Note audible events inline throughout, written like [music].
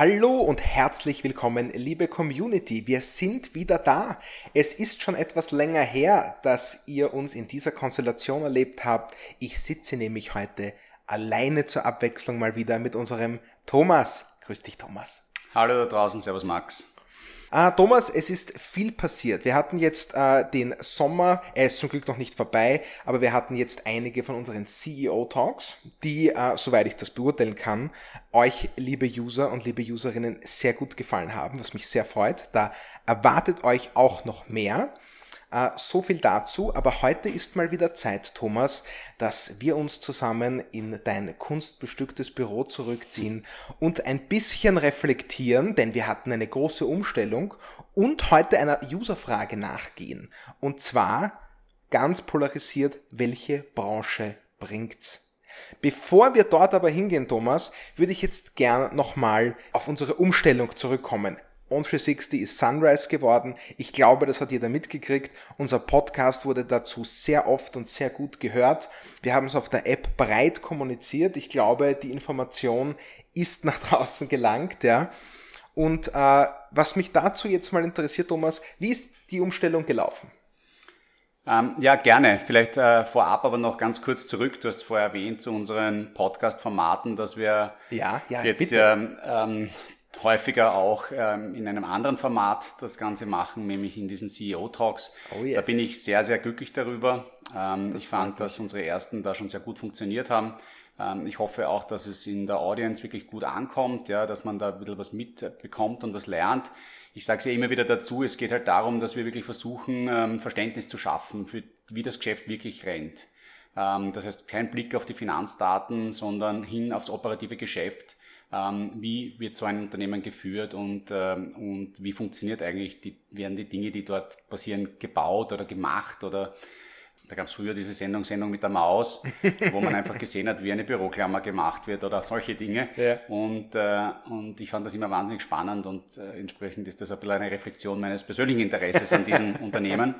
Hallo und herzlich willkommen, liebe Community. Wir sind wieder da. Es ist schon etwas länger her, dass ihr uns in dieser Konstellation erlebt habt. Ich sitze nämlich heute alleine zur Abwechslung mal wieder mit unserem Thomas. Grüß dich, Thomas. Hallo da draußen, Servus Max. Ah, Thomas, es ist viel passiert. Wir hatten jetzt äh, den Sommer, er ist zum Glück noch nicht vorbei, aber wir hatten jetzt einige von unseren CEO-Talks, die, äh, soweit ich das beurteilen kann, euch, liebe User und liebe Userinnen, sehr gut gefallen haben, was mich sehr freut. Da erwartet euch auch noch mehr. Äh, so viel dazu, aber heute ist mal wieder Zeit, Thomas, dass wir uns zusammen in dein kunstbestücktes Büro zurückziehen und ein bisschen reflektieren, denn wir hatten eine große Umstellung und heute einer Userfrage nachgehen. Und zwar ganz polarisiert, welche Branche bringt's? Bevor wir dort aber hingehen, Thomas, würde ich jetzt gern nochmal auf unsere Umstellung zurückkommen. On360 ist Sunrise geworden. Ich glaube, das hat jeder mitgekriegt. Unser Podcast wurde dazu sehr oft und sehr gut gehört. Wir haben es auf der App breit kommuniziert. Ich glaube, die Information ist nach [laughs] draußen gelangt, ja. Und äh, was mich dazu jetzt mal interessiert, Thomas, wie ist die Umstellung gelaufen? Ähm, ja, gerne. Vielleicht äh, vorab aber noch ganz kurz zurück. Du hast vorher erwähnt zu unseren Podcast-Formaten, dass wir ja, ja, jetzt bitte. ähm, häufiger auch ähm, in einem anderen Format das Ganze machen, nämlich in diesen CEO-Talks. Oh yes. Da bin ich sehr, sehr glücklich darüber. Ähm, ich fand, dass unsere ersten da schon sehr gut funktioniert haben. Ähm, ich hoffe auch, dass es in der Audience wirklich gut ankommt, ja, dass man da ein bisschen was mitbekommt und was lernt. Ich sage es ja immer wieder dazu, es geht halt darum, dass wir wirklich versuchen, ähm, Verständnis zu schaffen, für wie das Geschäft wirklich rennt. Ähm, das heißt, kein Blick auf die Finanzdaten, sondern hin aufs operative Geschäft ähm, wie wird so ein Unternehmen geführt und, ähm, und wie funktioniert eigentlich, die, werden die Dinge, die dort passieren, gebaut oder gemacht oder da gab es früher diese Sendung, Sendung mit der Maus, wo man einfach gesehen hat, wie eine Büroklammer gemacht wird oder solche Dinge. Ja. Und, äh, und ich fand das immer wahnsinnig spannend und äh, entsprechend ist das ein bisschen eine Reflexion meines persönlichen Interesses an diesem [laughs] Unternehmen.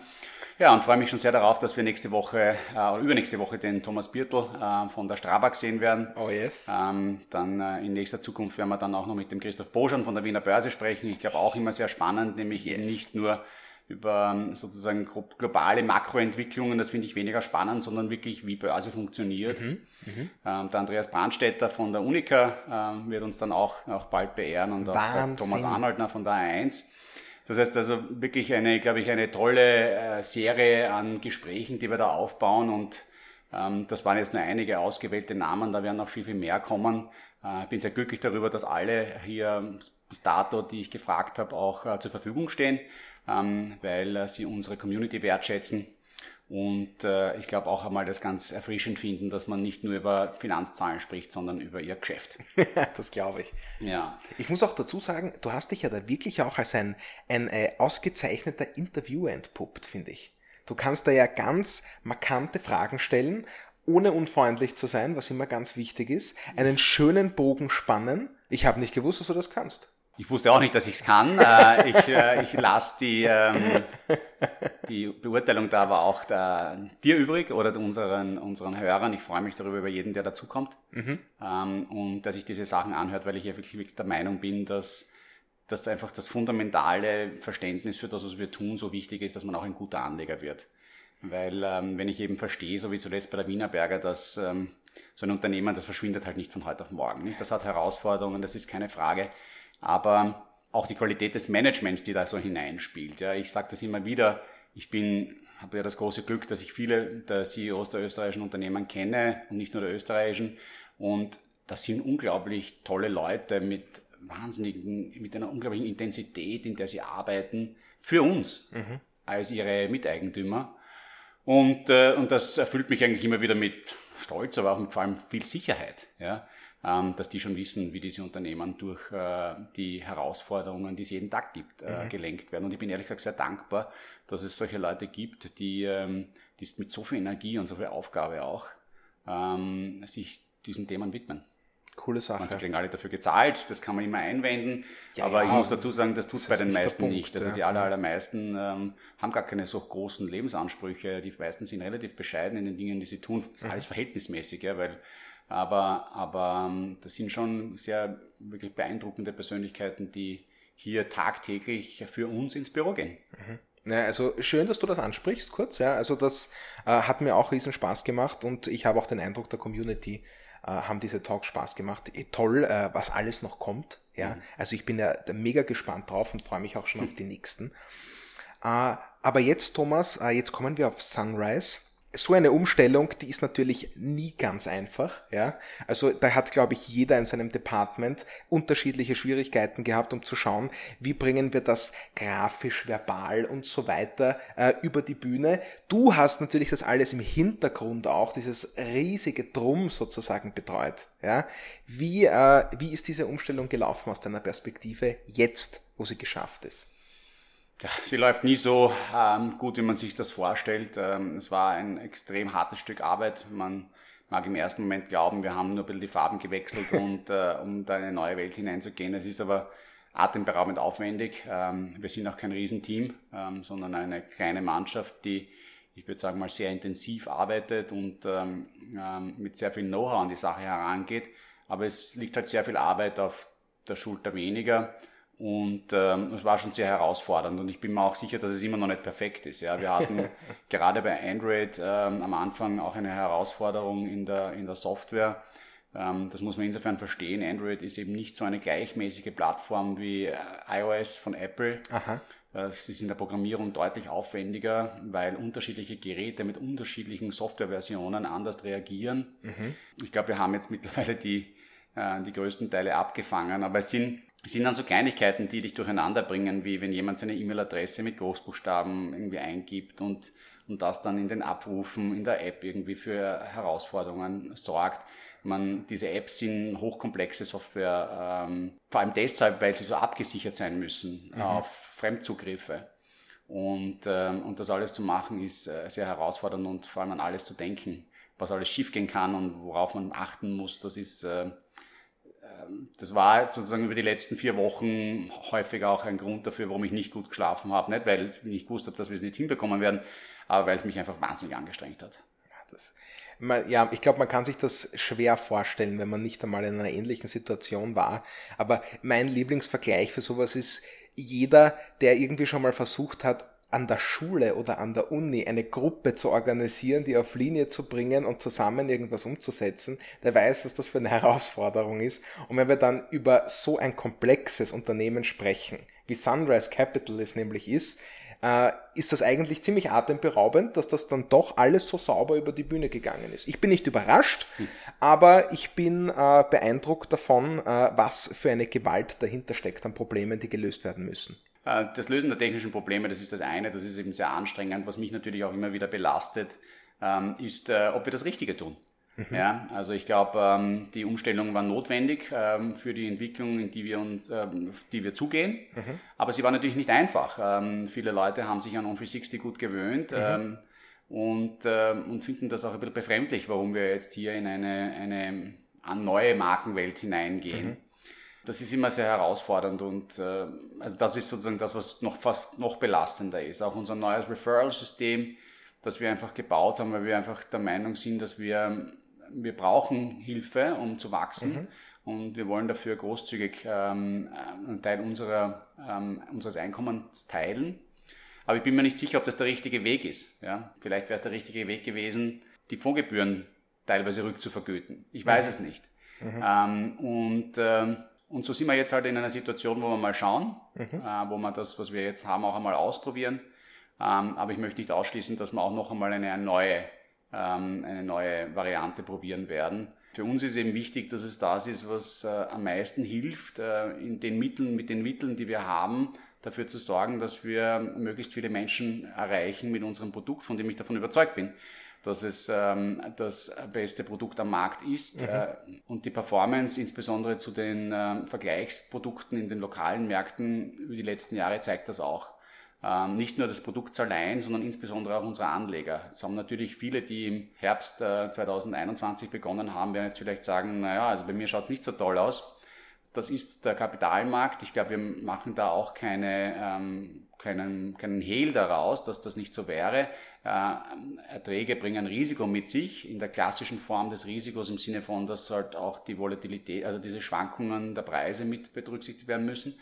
Ja, und freue mich schon sehr darauf, dass wir nächste Woche, äh, übernächste Woche den Thomas Birtel äh, von der Strabag sehen werden. Oh yes. Ähm, dann äh, in nächster Zukunft werden wir dann auch noch mit dem Christoph Boschan von der Wiener Börse sprechen. Ich glaube auch immer sehr spannend, nämlich yes. nicht nur über ähm, sozusagen globale Makroentwicklungen, das finde ich weniger spannend, sondern wirklich, wie Börse funktioniert. Mhm, mhm. ähm, der Andreas Brandstätter von der Unica ähm, wird uns dann auch, auch bald beehren und Wahnsinn. auch Thomas Arnoldner von der A1. Das heißt also wirklich eine, glaube ich, eine tolle äh, Serie an Gesprächen, die wir da aufbauen und ähm, das waren jetzt nur einige ausgewählte Namen, da werden noch viel, viel mehr kommen. Äh, bin sehr glücklich darüber, dass alle hier bis dato, die ich gefragt habe, auch äh, zur Verfügung stehen, ähm, weil sie unsere Community wertschätzen und äh, ich glaube auch einmal das ganz erfrischend finden, dass man nicht nur über Finanzzahlen spricht, sondern über ihr Geschäft. [laughs] das glaube ich. Ja. Ich muss auch dazu sagen, du hast dich ja da wirklich auch als ein, ein äh, ausgezeichneter Interviewer entpuppt, finde ich. Du kannst da ja ganz markante Fragen stellen, ohne unfreundlich zu sein, was immer ganz wichtig ist, einen schönen Bogen spannen. Ich habe nicht gewusst, dass du das kannst. Ich wusste auch nicht, dass ich es kann. [laughs] Äh, ich äh, ich lasse die, ähm, die Beurteilung da aber auch da, dir übrig oder unseren, unseren Hörern. Ich freue mich darüber, über jeden, der dazukommt. Mhm. Ähm, und dass ich diese Sachen anhört, weil ich ja wirklich der Meinung bin, dass, dass einfach das fundamentale Verständnis für das, was wir tun, so wichtig ist, dass man auch ein guter Anleger wird. Weil ähm, wenn ich eben verstehe, so wie zuletzt bei der Wienerberger, dass ähm, so ein Unternehmen, das verschwindet halt nicht von heute auf morgen. Nicht? Das hat Herausforderungen, das ist keine Frage aber auch die Qualität des Managements, die da so hineinspielt. Ja, ich sage das immer wieder, ich bin, habe ja das große Glück, dass ich viele der CEOs der österreichischen Unternehmen kenne und nicht nur der österreichischen und das sind unglaublich tolle Leute mit wahnsinnigen, mit einer unglaublichen Intensität, in der sie arbeiten, für uns mhm. als ihre Miteigentümer. Und, äh, und das erfüllt mich eigentlich immer wieder mit Stolz, aber auch mit vor allem viel Sicherheit. Ja? Ähm, dass die schon wissen, wie diese Unternehmen durch äh, die Herausforderungen, die es jeden Tag gibt, äh, mhm. gelenkt werden. Und ich bin ehrlich gesagt sehr dankbar, dass es solche Leute gibt, die, ähm, die mit so viel Energie und so viel Aufgabe auch ähm, sich diesen Themen widmen. Coole Sache. Sie kriegen alle dafür gezahlt, das kann man immer einwenden. Ja, aber ich muss dazu sagen, das tut es bei den meisten Punkt, nicht. Also ja. die aller, allermeisten ähm, haben gar keine so großen Lebensansprüche. Die meisten sind relativ bescheiden in den Dingen, die sie tun. Das ist mhm. alles verhältnismäßig, ja, weil Aber, aber ähm, das sind schon sehr wirklich beeindruckende Persönlichkeiten, die hier tagtäglich für uns ins Büro gehen. Mhm. Ja, also schön, dass du das ansprichst, kurz. Ja, also das äh, hat mir auch riesen Spaß gemacht und ich habe auch den Eindruck, der Community äh, haben diese Talks Spaß gemacht. Eh, toll, äh, was alles noch kommt. Ja, mhm. also ich bin ja mega gespannt drauf und freue mich auch schon auf die nächsten. Äh, aber jetzt, Thomas, äh, jetzt kommen wir auf Sunrise so eine Umstellung, die ist natürlich nie ganz einfach, ja. Also da hat, glaube ich, jeder in seinem Department unterschiedliche Schwierigkeiten gehabt, um zu schauen, wie bringen wir das grafisch, verbal und so weiter äh, über die Bühne. Du hast natürlich das alles im Hintergrund auch, dieses riesige Drum sozusagen betreut, ja. Wie, äh, wie ist diese Umstellung gelaufen aus deiner Perspektive jetzt, wo sie geschafft ist? Sie läuft nie so ähm, gut, wie man sich das vorstellt. Ähm, es war ein extrem hartes Stück Arbeit. Man mag im ersten Moment glauben, wir haben nur ein bisschen die Farben gewechselt [laughs] und äh, um da in eine neue Welt hineinzugehen. Es ist aber atemberaubend aufwendig. Ähm, wir sind auch kein Riesenteam, ähm, sondern eine kleine Mannschaft, die, ich würde sagen mal, sehr intensiv arbeitet und ähm, ähm, mit sehr viel Know-how an die Sache herangeht. Aber es liegt halt sehr viel Arbeit auf der Schulter weniger. Und ähm, es war schon sehr herausfordernd und ich bin mir auch sicher, dass es immer noch nicht perfekt ist. Ja, wir hatten [laughs] gerade bei Android ähm, am Anfang auch eine Herausforderung in der, in der Software. Ähm, das muss man insofern verstehen. Android ist eben nicht so eine gleichmäßige Plattform wie äh, iOS von Apple. Aha. Es ist in der Programmierung deutlich aufwendiger, weil unterschiedliche Geräte mit unterschiedlichen Softwareversionen anders reagieren. Mhm. Ich glaube, wir haben jetzt mittlerweile die, äh, die größten Teile abgefangen, aber es sind sind dann so Kleinigkeiten, die dich durcheinander bringen, wie wenn jemand seine E-Mail-Adresse mit Großbuchstaben irgendwie eingibt und, und das dann in den Abrufen in der App irgendwie für Herausforderungen sorgt. Man, diese Apps sind hochkomplexe Software, ähm, vor allem deshalb, weil sie so abgesichert sein müssen mhm. auf Fremdzugriffe. Und, ähm, und das alles zu machen ist äh, sehr herausfordernd und vor allem an alles zu denken, was alles schiefgehen kann und worauf man achten muss, das ist äh, das war sozusagen über die letzten vier Wochen häufig auch ein Grund dafür, warum ich nicht gut geschlafen habe. Nicht, weil ich nicht gewusst habe, dass wir es nicht hinbekommen werden, aber weil es mich einfach wahnsinnig angestrengt hat. Das, ja, ich glaube, man kann sich das schwer vorstellen, wenn man nicht einmal in einer ähnlichen Situation war. Aber mein Lieblingsvergleich für sowas ist jeder, der irgendwie schon mal versucht hat, an der Schule oder an der Uni eine Gruppe zu organisieren, die auf Linie zu bringen und zusammen irgendwas umzusetzen, der weiß, was das für eine [laughs] Herausforderung ist. Und wenn wir dann über so ein komplexes Unternehmen sprechen, wie Sunrise Capital es nämlich ist, äh, ist das eigentlich ziemlich atemberaubend, dass das dann doch alles so sauber über die Bühne gegangen ist. Ich bin nicht überrascht, hm. aber ich bin äh, beeindruckt davon, äh, was für eine Gewalt dahinter steckt an Problemen, die gelöst werden müssen. Äh, das Lösen der technischen Probleme, das ist das eine, das ist eben sehr anstrengend. Was mich natürlich auch immer wieder belastet, ähm, ist, äh, ob wir das Richtige tun. Mhm. Ja, also ich glaube, ähm, die Umstellung war notwendig ähm, für die Entwicklung, in die wir uns, die wir zugehen. Mhm. Aber sie war natürlich nicht einfach. Viele Leute haben sich an On360 gut gewöhnt. Mhm. Und, und finden das auch ein bisschen befremdlich, warum wir jetzt hier in eine, eine, eine neue Markenwelt hineingehen. Das ist immer sehr herausfordernd und äh, also das ist sozusagen das, was noch fast noch belastender ist. Auch unser neues Referral-System, das wir einfach gebaut haben, weil wir einfach der Meinung sind, dass wir, wir brauchen Hilfe, um zu wachsen. Mhm. Und wir wollen dafür großzügig ähm, einen Teil unserer, ähm, unseres Einkommens teilen. Aber ich bin mir nicht sicher, ob das der richtige Weg ist. Ja? Vielleicht wäre es der richtige Weg gewesen, die Fondsgebühren teilweise rückzuvergüten. Ich weiß mhm. es nicht. Mhm. Ähm, und ähm, und so sind wir jetzt halt in einer Situation, wo wir mal schauen, mhm. äh, wo wir das, was wir jetzt haben, auch einmal ausprobieren. Ähm, aber ich möchte nicht ausschließen, dass wir auch noch einmal eine neue, ähm, eine neue Variante probieren werden. Für uns ist eben wichtig, dass es das ist, was äh, am meisten hilft, äh, in den Mitteln, mit den Mitteln, die wir haben, dafür zu sorgen, dass wir möglichst viele Menschen erreichen mit unserem Produkt, von dem ich davon überzeugt bin dass es ähm, das beste Produkt am Markt ist. Mhm. Äh, und die Performance, insbesondere zu den äh, Vergleichsprodukten in den lokalen Märkten über die letzten Jahre, zeigt das auch. Ähm, nicht nur das Produkt allein, sondern insbesondere auch unsere Anleger. Es haben natürlich viele, die im Herbst äh, 2021 begonnen haben, werden jetzt vielleicht sagen, naja, also bei mir schaut es nicht so toll aus. Das ist der Kapitalmarkt. Ich glaube, wir machen da auch keine, ähm, keinen, keinen Hehl daraus, dass das nicht so wäre. Äh, Erträge bringen Risiko mit sich in der klassischen Form des Risikos im Sinne von, dass halt auch die Volatilität, also diese Schwankungen der Preise mit berücksichtigt werden müssen.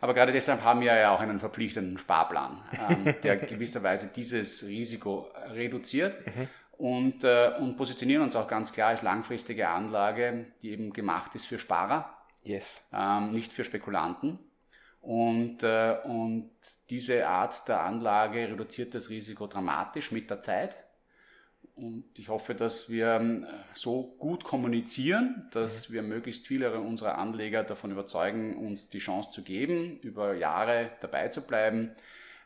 Aber gerade deshalb haben wir ja auch einen verpflichtenden Sparplan, ähm, [laughs] der gewisserweise dieses Risiko reduziert. Mhm. Und, äh, und positionieren uns auch ganz klar als langfristige Anlage, die eben gemacht ist für Sparer, yes. ähm, nicht für Spekulanten. Und, äh, und diese Art der Anlage reduziert das Risiko dramatisch mit der Zeit. Und ich hoffe, dass wir äh, so gut kommunizieren, dass mhm. wir möglichst viele unserer Anleger davon überzeugen, uns die Chance zu geben, über Jahre dabei zu bleiben.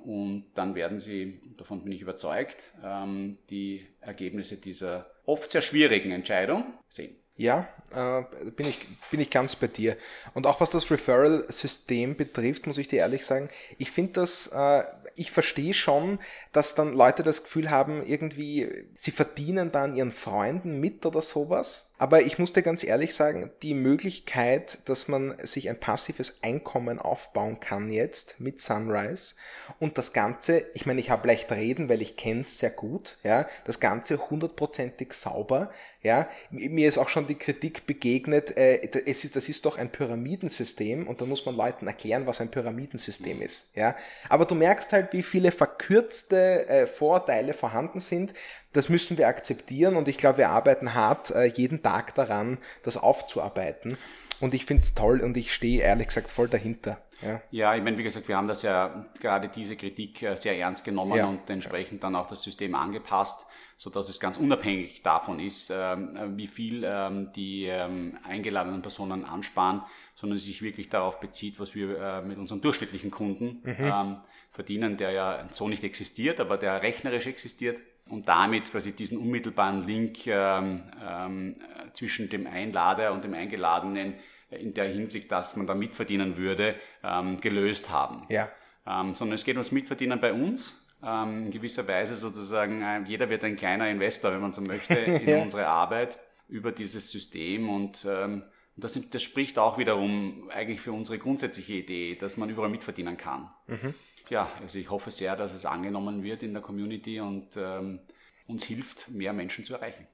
Und dann werden sie, davon bin ich überzeugt, ähm, die Ergebnisse dieser oft sehr schwierigen Entscheidung sehen. Ja, äh, bin, ich, bin ich ganz bei dir. Und auch was das Referral-System betrifft, muss ich dir ehrlich sagen, ich finde das, äh, ich verstehe schon, dass dann Leute das Gefühl haben, irgendwie, sie verdienen da an ihren Freunden mit oder sowas. Aber ich muss dir ganz ehrlich sagen, die Möglichkeit, dass man sich ein passives Einkommen aufbauen kann jetzt mit Sunrise und das Ganze, ich meine, ich habe leicht reden, weil ich kenne es sehr gut, ja, das Ganze hundertprozentig sauber, ja, mir ist auch schon die Kritik begegnet, äh, es ist, das ist doch ein Pyramidensystem und da muss man Leuten erklären, was ein Pyramidensystem ist, ja. Aber du merkst halt, wie viele verkürzte äh, Vorteile vorhanden sind, das müssen wir akzeptieren und ich glaube, wir arbeiten hart äh, jeden Tag daran, das aufzuarbeiten. Und ich finde es toll und ich stehe ehrlich gesagt voll dahinter. Ja, ja ich meine, wie gesagt, wir haben das ja gerade diese Kritik äh, sehr ernst genommen ja. und entsprechend dann auch das System angepasst, sodass es ganz unabhängig davon ist, ähm, wie viel ähm, die ähm, eingeladenen Personen ansparen, sondern sich wirklich darauf bezieht, was wir äh, mit unseren durchschnittlichen Kunden mhm. verdienen, der ja so nicht existiert, aber der rechnerisch existiert und damit quasi diesen unmittelbaren Link ähm, ähm, zwischen dem Einlader und dem Eingeladenen in der Hinsicht, dass man da mitverdienen würde, ähm, gelöst haben. Ja. Sondern es geht ums Mitverdienen bei uns. Ähm, in gewisser Weise sozusagen, äh, jeder wird ein kleiner Investor, wenn man so möchte, [laughs] in unsere Arbeit über dieses System und ähm, das, das, spricht auch wiederum eigentlich für unsere grundsätzliche Idee, dass man überall mitverdienen kann. Mhm ja, also ich hoffe sehr, dass es angenommen wird in der Community und ähm, uns hilft, mehr Menschen zu erreichen.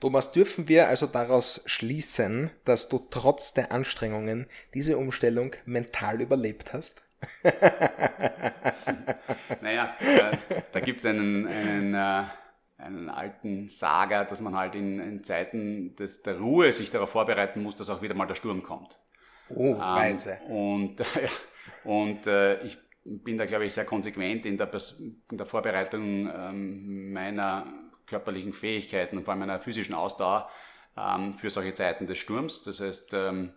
Thomas, dürfen wir also daraus schließen, dass du trotz der Anstrengungen diese Umstellung mental überlebt hast? [laughs] naja, äh, da gibt es einen, einen, äh, einen alten Saga, dass man halt in, in Zeiten des, der Ruhe sich darauf vorbereiten muss, dass auch wieder mal der Sturm kommt. Oh, ähm, weise. Und, [laughs] ja, und äh, ich bin da, glaube ich, sehr konsequent in der, in der Vorbereitung ähm, meiner körperlichen Fähigkeiten und vor allem meiner physischen Ausdauer ähm, für solche Zeiten des Sturms. Das heißt, ähm,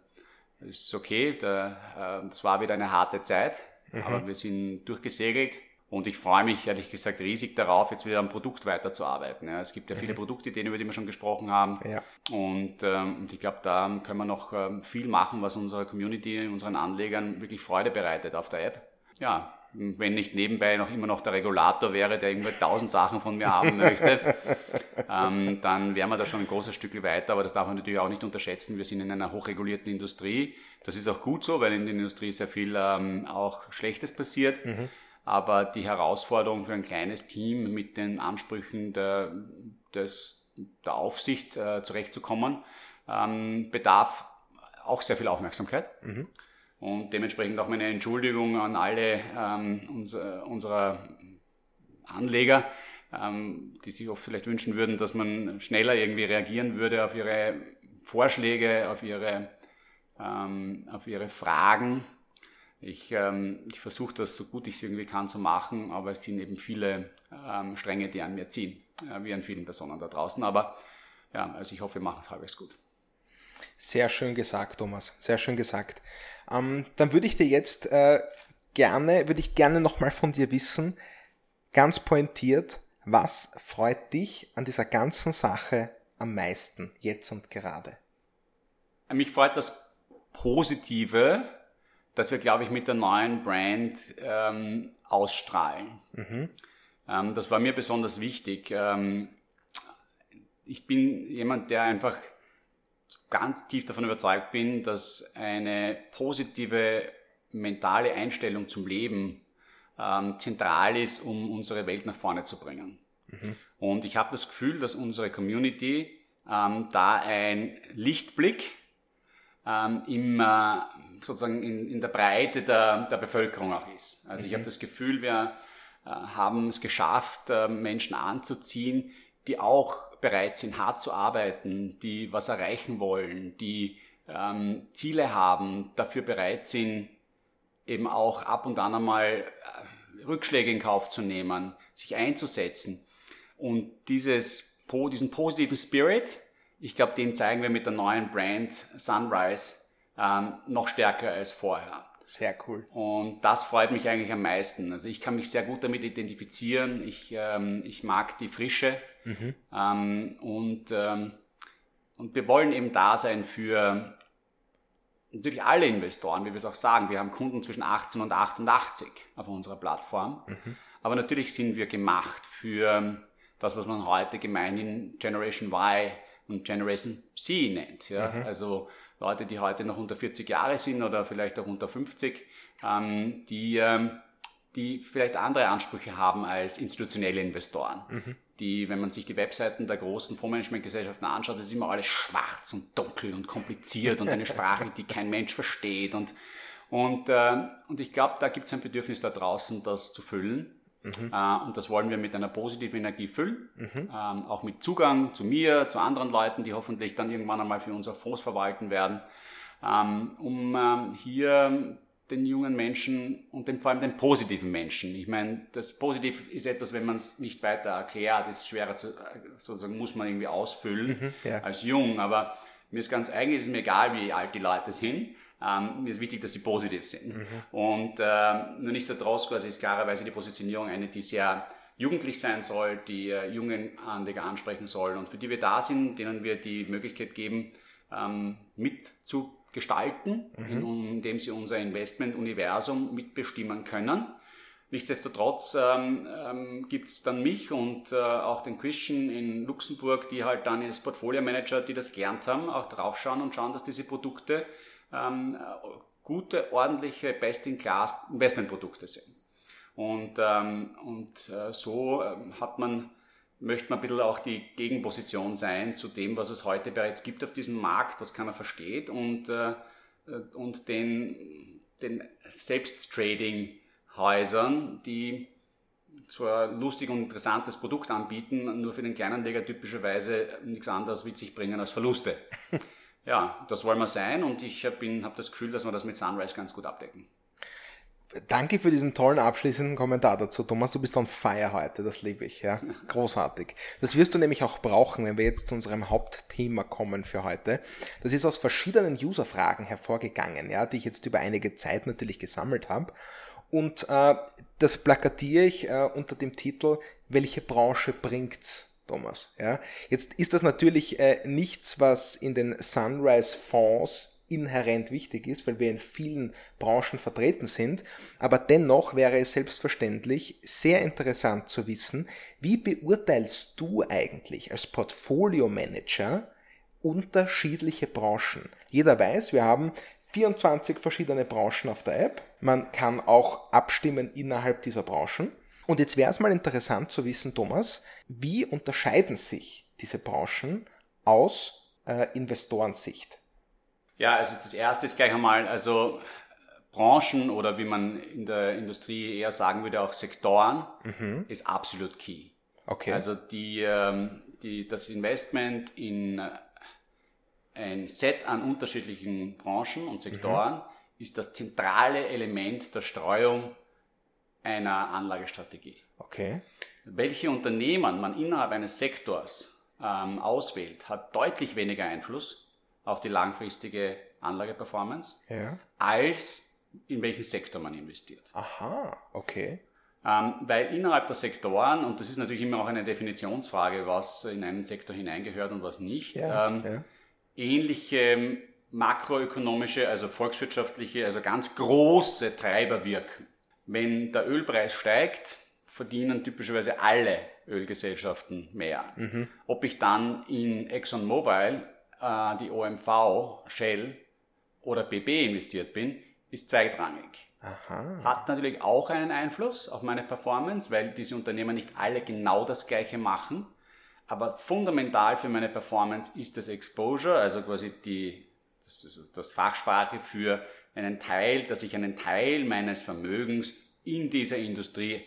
ist okay, der, äh, das war wieder eine harte Zeit, mhm. aber wir sind durchgesegelt. Und ich freue mich ehrlich gesagt riesig darauf, jetzt wieder am Produkt weiterzuarbeiten. Ja, es gibt ja viele mhm. Produktideen, über die wir schon gesprochen haben. Ja. Und, ähm, und ich glaube, da können wir noch ähm, viel machen, was unserer Community, unseren Anlegern wirklich Freude bereitet auf der App ja, wenn nicht nebenbei noch immer noch der Regulator wäre, der irgendwie tausend Sachen von mir haben möchte, [laughs] ähm, dann wären wir da schon ein großes Stück weiter. Aber das darf man natürlich auch nicht unterschätzen. Wir sind in einer hochregulierten Industrie. Das ist auch gut so, weil in der Industrie sehr viel ähm, auch Schlechtes passiert. Mhm. Aber die Herausforderung für ein kleines Team mit den Ansprüchen der, des, der Aufsicht äh, zurechtzukommen, ähm, bedarf auch sehr viel Aufmerksamkeit. Mhm. Und dementsprechend auch meine Entschuldigung an alle ähm, unser, unserer Anleger, ähm, die sich oft vielleicht wünschen würden, dass man schneller irgendwie reagieren würde auf ihre Vorschläge, auf ihre, ähm, auf ihre Fragen. Ich, ähm, ich versuche das so gut ich es irgendwie kann zu machen, aber es sind eben viele ähm, Stränge, die an mir ziehen, äh, wie an vielen Personen da draußen. Aber ja, also ich hoffe, wir machen es halbwegs gut. Sehr schön gesagt, Thomas. Sehr schön gesagt. Ähm, dann würde ich dir jetzt äh, gerne, würde ich gerne nochmal von dir wissen, ganz pointiert, was freut dich an dieser ganzen Sache am meisten, jetzt und gerade? Mich freut das Positive, dass wir, glaube ich, mit der neuen Brand ähm, ausstrahlen. Mhm. Ähm, das war mir besonders wichtig. Ähm, ich bin jemand, der einfach ganz tief davon überzeugt bin, dass eine positive mentale Einstellung zum Leben ähm, zentral ist, um unsere Welt nach vorne zu bringen. Mhm. Und ich habe das Gefühl, dass unsere Community ähm, da ein Lichtblick ähm, im, äh, sozusagen in, in der Breite der, der Bevölkerung auch ist. Also mhm. ich habe das Gefühl, wir äh, haben es geschafft, äh, Menschen anzuziehen, die auch bereit sind, hart zu arbeiten, die was erreichen wollen, die ähm, Ziele haben, dafür bereit sind, eben auch ab und an einmal äh, Rückschläge in Kauf zu nehmen, sich einzusetzen. Und dieses, diesen positiven Spirit, ich glaube, den zeigen wir mit der neuen Brand Sunrise ähm, noch stärker als vorher. Sehr cool. Und das freut mich eigentlich am meisten. Also ich kann mich sehr gut damit identifizieren. Ich, ähm, ich mag die Frische. Mhm. Ähm, und, ähm, und wir wollen eben da sein für natürlich alle Investoren, wie wir es auch sagen. Wir haben Kunden zwischen 18 und 88 auf unserer Plattform. Mhm. Aber natürlich sind wir gemacht für das, was man heute gemeinhin Generation Y und Generation C nennt. Ja? Mhm. Also Leute, die heute noch unter 40 Jahre sind oder vielleicht auch unter 50, ähm, die, ähm, die vielleicht andere Ansprüche haben als institutionelle Investoren. Mhm. Die, wenn man sich die Webseiten der großen Fondsmanagementgesellschaften anschaut, ist immer alles schwarz und dunkel und kompliziert und eine Sprache, die kein Mensch versteht. Und, und, äh, und ich glaube, da gibt es ein Bedürfnis da draußen, das zu füllen. Mhm. Äh, und das wollen wir mit einer positiven Energie füllen, mhm. ähm, auch mit Zugang zu mir, zu anderen Leuten, die hoffentlich dann irgendwann einmal für unsere Fonds verwalten werden, ähm, um ähm, hier den jungen Menschen und den, vor allem den positiven Menschen. Ich meine, das Positiv ist etwas, wenn man es nicht weiter erklärt, ist schwerer zu, sozusagen muss man irgendwie ausfüllen mhm, ja. als jung, aber mir ist ganz eigentlich, ist es mir egal, wie alt die Leute sind. Ähm, mir ist wichtig, dass sie positiv sind. Mhm. Und ähm, nur nichtsdestotrotz quasi ist klarerweise die Positionierung eine, die sehr jugendlich sein soll, die äh, jungen Anleger ansprechen soll und für die wir da sind, denen wir die Möglichkeit geben, ähm, mitzugestalten, mhm. indem sie unser Investment-Universum mitbestimmen können. Nichtsdestotrotz ähm, ähm, gibt es dann mich und äh, auch den Christian in Luxemburg, die halt dann als Portfolio-Manager, die das gelernt haben, auch draufschauen und schauen, dass diese Produkte ähm, gute, ordentliche, best-in-class Investmentprodukte sind. Und, ähm, und äh, so ähm, hat man, möchte man ein bisschen auch die Gegenposition sein zu dem, was es heute bereits gibt auf diesem Markt, was keiner versteht und, äh, und den, den Selbsttrading-Häusern, die zwar lustig und interessantes Produkt anbieten, nur für den Kleinanleger typischerweise nichts anderes mit sich bringen als Verluste. [laughs] ja, das wollen wir sein und ich habe hab das Gefühl, dass wir das mit Sunrise ganz gut abdecken. Danke für diesen tollen abschließenden Kommentar dazu. Thomas, du bist on fire heute, das liebe ich, ja. [laughs] Großartig. Das wirst du nämlich auch brauchen, wenn wir jetzt zu unserem Hauptthema kommen für heute. Das ist aus verschiedenen Userfragen hervorgegangen, ja, die ich jetzt über einige Zeit natürlich gesammelt habe. Und äh, das plakatiere ich äh, unter dem Titel, welche Branche bringt's? Thomas. Ja? Jetzt ist das natürlich äh, nichts, was in den Sunrise-Fonds inhärent wichtig ist, weil wir in vielen Branchen vertreten sind, aber dennoch wäre es selbstverständlich sehr interessant zu wissen, wie beurteilst du eigentlich als Portfolio-Manager unterschiedliche Branchen? Jeder weiß, wir haben 24 verschiedene Branchen auf der App. Man kann auch abstimmen innerhalb dieser Branchen. Und jetzt wäre es mal interessant zu wissen, Thomas, wie unterscheiden sich diese Branchen aus äh, Investorensicht? Ja, also das erste ist gleich einmal, also Branchen oder wie man in der Industrie eher sagen würde, auch Sektoren, mhm. ist absolut key. Okay. Also die, ähm, die, das Investment in äh, ein Set an unterschiedlichen Branchen und Sektoren mhm. ist das zentrale Element der Streuung einer Anlagestrategie. Okay. Welche Unternehmen man innerhalb eines Sektors ähm, auswählt, hat deutlich weniger Einfluss auf die langfristige Anlageperformance, ja. als in welchen Sektor man investiert. Aha, okay. Ähm, weil innerhalb der Sektoren, und das ist natürlich immer auch eine Definitionsfrage, was in einen Sektor hineingehört und was nicht, ja, ähm, ja. ähnliche makroökonomische, also volkswirtschaftliche, also ganz große Treiber wirken. Wenn der Ölpreis steigt, verdienen typischerweise alle Ölgesellschaften mehr. Mhm. Ob ich dann in ExxonMobil äh, die OMV, Shell oder BB investiert bin, ist zweitrangig. Aha. Hat natürlich auch einen Einfluss auf meine Performance, weil diese Unternehmen nicht alle genau das gleiche machen. Aber fundamental für meine Performance ist das Exposure, also quasi die, das, das Fachsprache für einen Teil, dass ich einen Teil meines Vermögens in dieser Industrie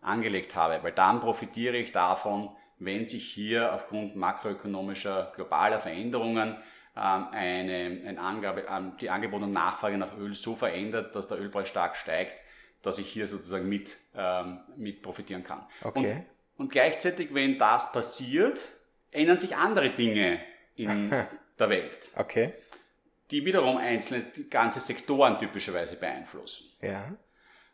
angelegt habe, weil dann profitiere ich davon, wenn sich hier aufgrund makroökonomischer globaler Veränderungen ähm, eine, eine Angabe, ähm, die Angebot und Nachfrage nach Öl so verändert, dass der Ölpreis stark steigt, dass ich hier sozusagen mit, ähm, mit profitieren kann. Okay. Und, und gleichzeitig, wenn das passiert, ändern sich andere Dinge in [laughs] der Welt. Okay. Die wiederum einzelne ganze Sektoren typischerweise beeinflussen. Ja.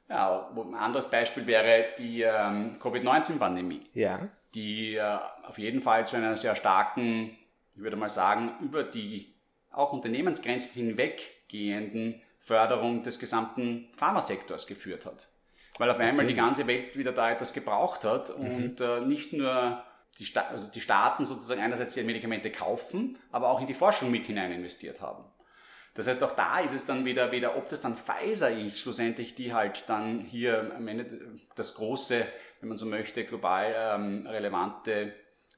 Ja, ein anderes Beispiel wäre die ähm, Covid-19-Pandemie. Ja. Die äh, auf jeden Fall zu einer sehr starken ich würde mal sagen, über die auch Unternehmensgrenzen hinweggehenden Förderung des gesamten Pharmasektors geführt hat. Weil auf einmal Natürlich. die ganze Welt wieder da etwas gebraucht hat mhm. und äh, nicht nur die, Sta also die Staaten sozusagen einerseits die Medikamente kaufen, aber auch in die Forschung mit hinein investiert haben. Das heißt, auch da ist es dann wieder, wieder, ob das dann Pfizer ist, schlussendlich, die halt dann hier am Ende das große, wenn man so möchte, global ähm, relevante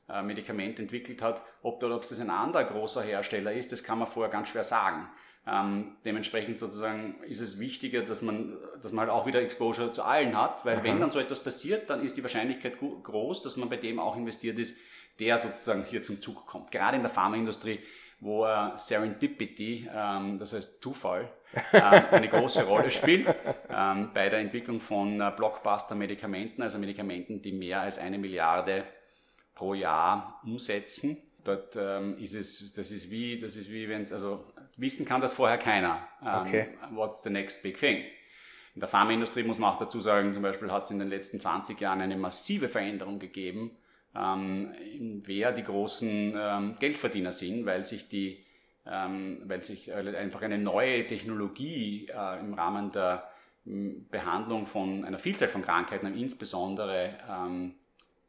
äh, Medikament entwickelt hat. Ob, ob das ein anderer großer Hersteller ist, das kann man vorher ganz schwer sagen. Ähm, dementsprechend sozusagen ist es wichtiger, dass man, dass man halt auch wieder Exposure zu allen hat, weil Aha. wenn dann so etwas passiert, dann ist die Wahrscheinlichkeit groß, dass man bei dem auch investiert ist, der sozusagen hier zum Zug kommt. Gerade in der Pharmaindustrie, wo äh, Serendipity, ähm, das heißt Zufall, äh, eine große Rolle spielt ähm, bei der Entwicklung von äh, Blockbuster-Medikamenten, also Medikamenten, die mehr als eine Milliarde pro Jahr umsetzen. Dort ähm, ist es, das ist wie, das ist wie wenn es, also wissen kann das vorher keiner. Ähm, okay. What's the next big thing? In der Pharmaindustrie muss man auch dazu sagen, zum Beispiel hat es in den letzten 20 Jahren eine massive Veränderung gegeben, ähm, wer die großen ähm, Geldverdiener sind, weil sich die, ähm, weil sich einfach eine neue Technologie äh, im Rahmen der Behandlung von einer Vielzahl von Krankheiten, insbesondere ähm,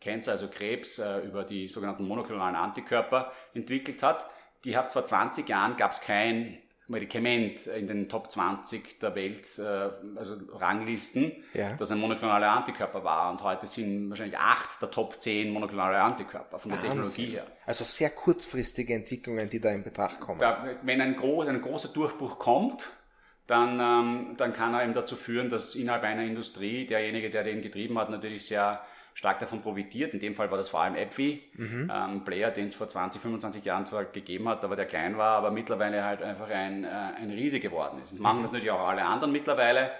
Cancer, also Krebs, äh, über die sogenannten monoklonalen Antikörper entwickelt hat. Die hat zwar 20 Jahren, gab es kein Medikament in den Top 20 der Welt, äh, also Ranglisten, ja. das ein monoklonaler Antikörper war. Und heute sind wahrscheinlich acht der Top 10 monoklonale Antikörper von der Wahnsinn. Technologie her. Also sehr kurzfristige Entwicklungen, die da in Betracht kommen. Da, wenn ein, groß, ein großer Durchbruch kommt, dann, ähm, dann kann er eben dazu führen, dass innerhalb einer Industrie derjenige, der den getrieben hat, natürlich sehr stark davon profitiert. In dem Fall war das vor allem AppWi, mhm. ähm, Player, den es vor 20, 25 Jahren zwar gegeben hat, aber der klein war, aber mittlerweile halt einfach ein, äh, ein Riese geworden ist. Das machen mhm. das natürlich auch alle anderen mittlerweile.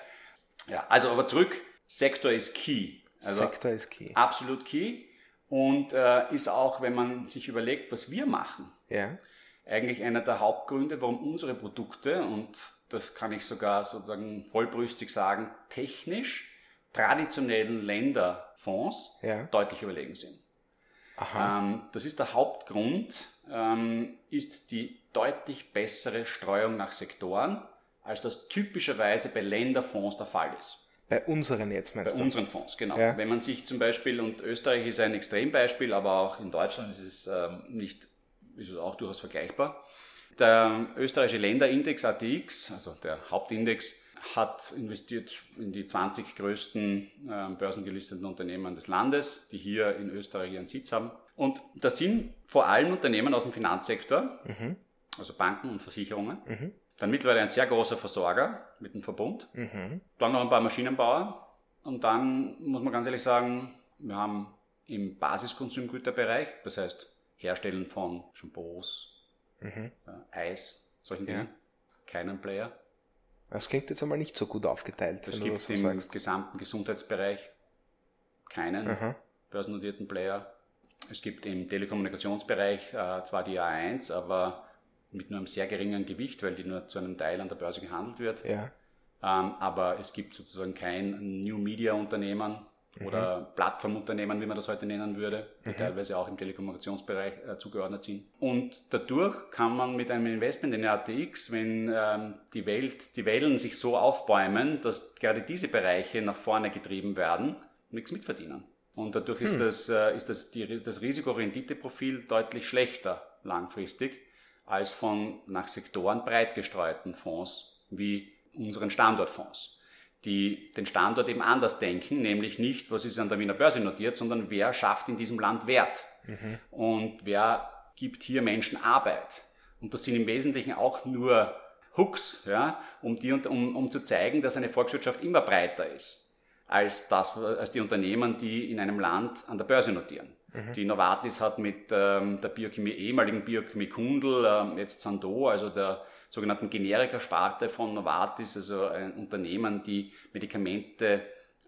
Ja, also aber zurück, Sektor ist key. Also Sektor ist key. Absolut key. Und äh, ist auch, wenn man sich überlegt, was wir machen, ja. eigentlich einer der Hauptgründe, warum unsere Produkte, und das kann ich sogar sozusagen vollbrüstig sagen, technisch traditionellen Länderfonds ja. deutlich überlegen sind. Ähm, das ist der Hauptgrund, ähm, ist die deutlich bessere Streuung nach Sektoren, als das typischerweise bei Länderfonds der Fall ist. Bei unseren jetzt meinst Bei du? unseren Fonds, genau. Ja. Wenn man sich zum Beispiel, und Österreich ist ein Extrembeispiel, aber auch in Deutschland ist es ähm, nicht, ist es auch durchaus vergleichbar. Der österreichische Länderindex ATX, also der Hauptindex, hat investiert in die 20 größten äh, börsengelisteten Unternehmen des Landes, die hier in Österreich ihren Sitz haben. Und das sind vor allem Unternehmen aus dem Finanzsektor, mhm. also Banken und Versicherungen. Mhm. Dann mittlerweile ein sehr großer Versorger mit dem Verbund. Mhm. Dann noch ein paar Maschinenbauer. Und dann muss man ganz ehrlich sagen, wir haben im Basiskonsumgüterbereich, das heißt Herstellen von Shampoos, mhm. äh, Eis, solchen Dingen, ja. keinen Player. Das klingt jetzt einmal nicht so gut aufgeteilt. Es gibt so im sagst. gesamten Gesundheitsbereich keinen Aha. börsennotierten Player. Es gibt im Telekommunikationsbereich äh, zwar die A1, aber mit nur einem sehr geringen Gewicht, weil die nur zu einem Teil an der Börse gehandelt wird. Ja. Ähm, aber es gibt sozusagen kein New Media Unternehmen, mhm. oder Plattformunternehmen, wie man das heute nennen würde, die mhm. teilweise auch im Telekommunikationsbereich äh, zugeordnet sind. Und dadurch kann man mit einem Investment in ATX, wenn ähm, die Welt, die Wellen sich so aufbäumen, dass gerade diese Bereiche nach vorne getrieben werden, nichts mitverdienen. Und dadurch ist, hm. das, äh, ist das, die, das Risikorenditeprofil deutlich schlechter langfristig als von nach Sektoren breit gestreuten Fonds wie unseren Standortfonds, die den Standort eben anders denken, nämlich nicht, was ist an der Wiener Börse notiert, sondern wer schafft in diesem Land Wert mhm. und wer gibt hier Menschen Arbeit. Und das sind im Wesentlichen auch nur Hooks, ja, um, die, um, um zu zeigen, dass eine Volkswirtschaft immer breiter ist als, das, als die Unternehmen, die in einem Land an der Börse notieren. Mhm. Die Novartis hat mit ähm, der Biochemie, ehemaligen Biochemie Kundel, ähm, jetzt Sando, also der sogenannten Generika-Sparte von Novartis, also ein Unternehmen, die Medikamente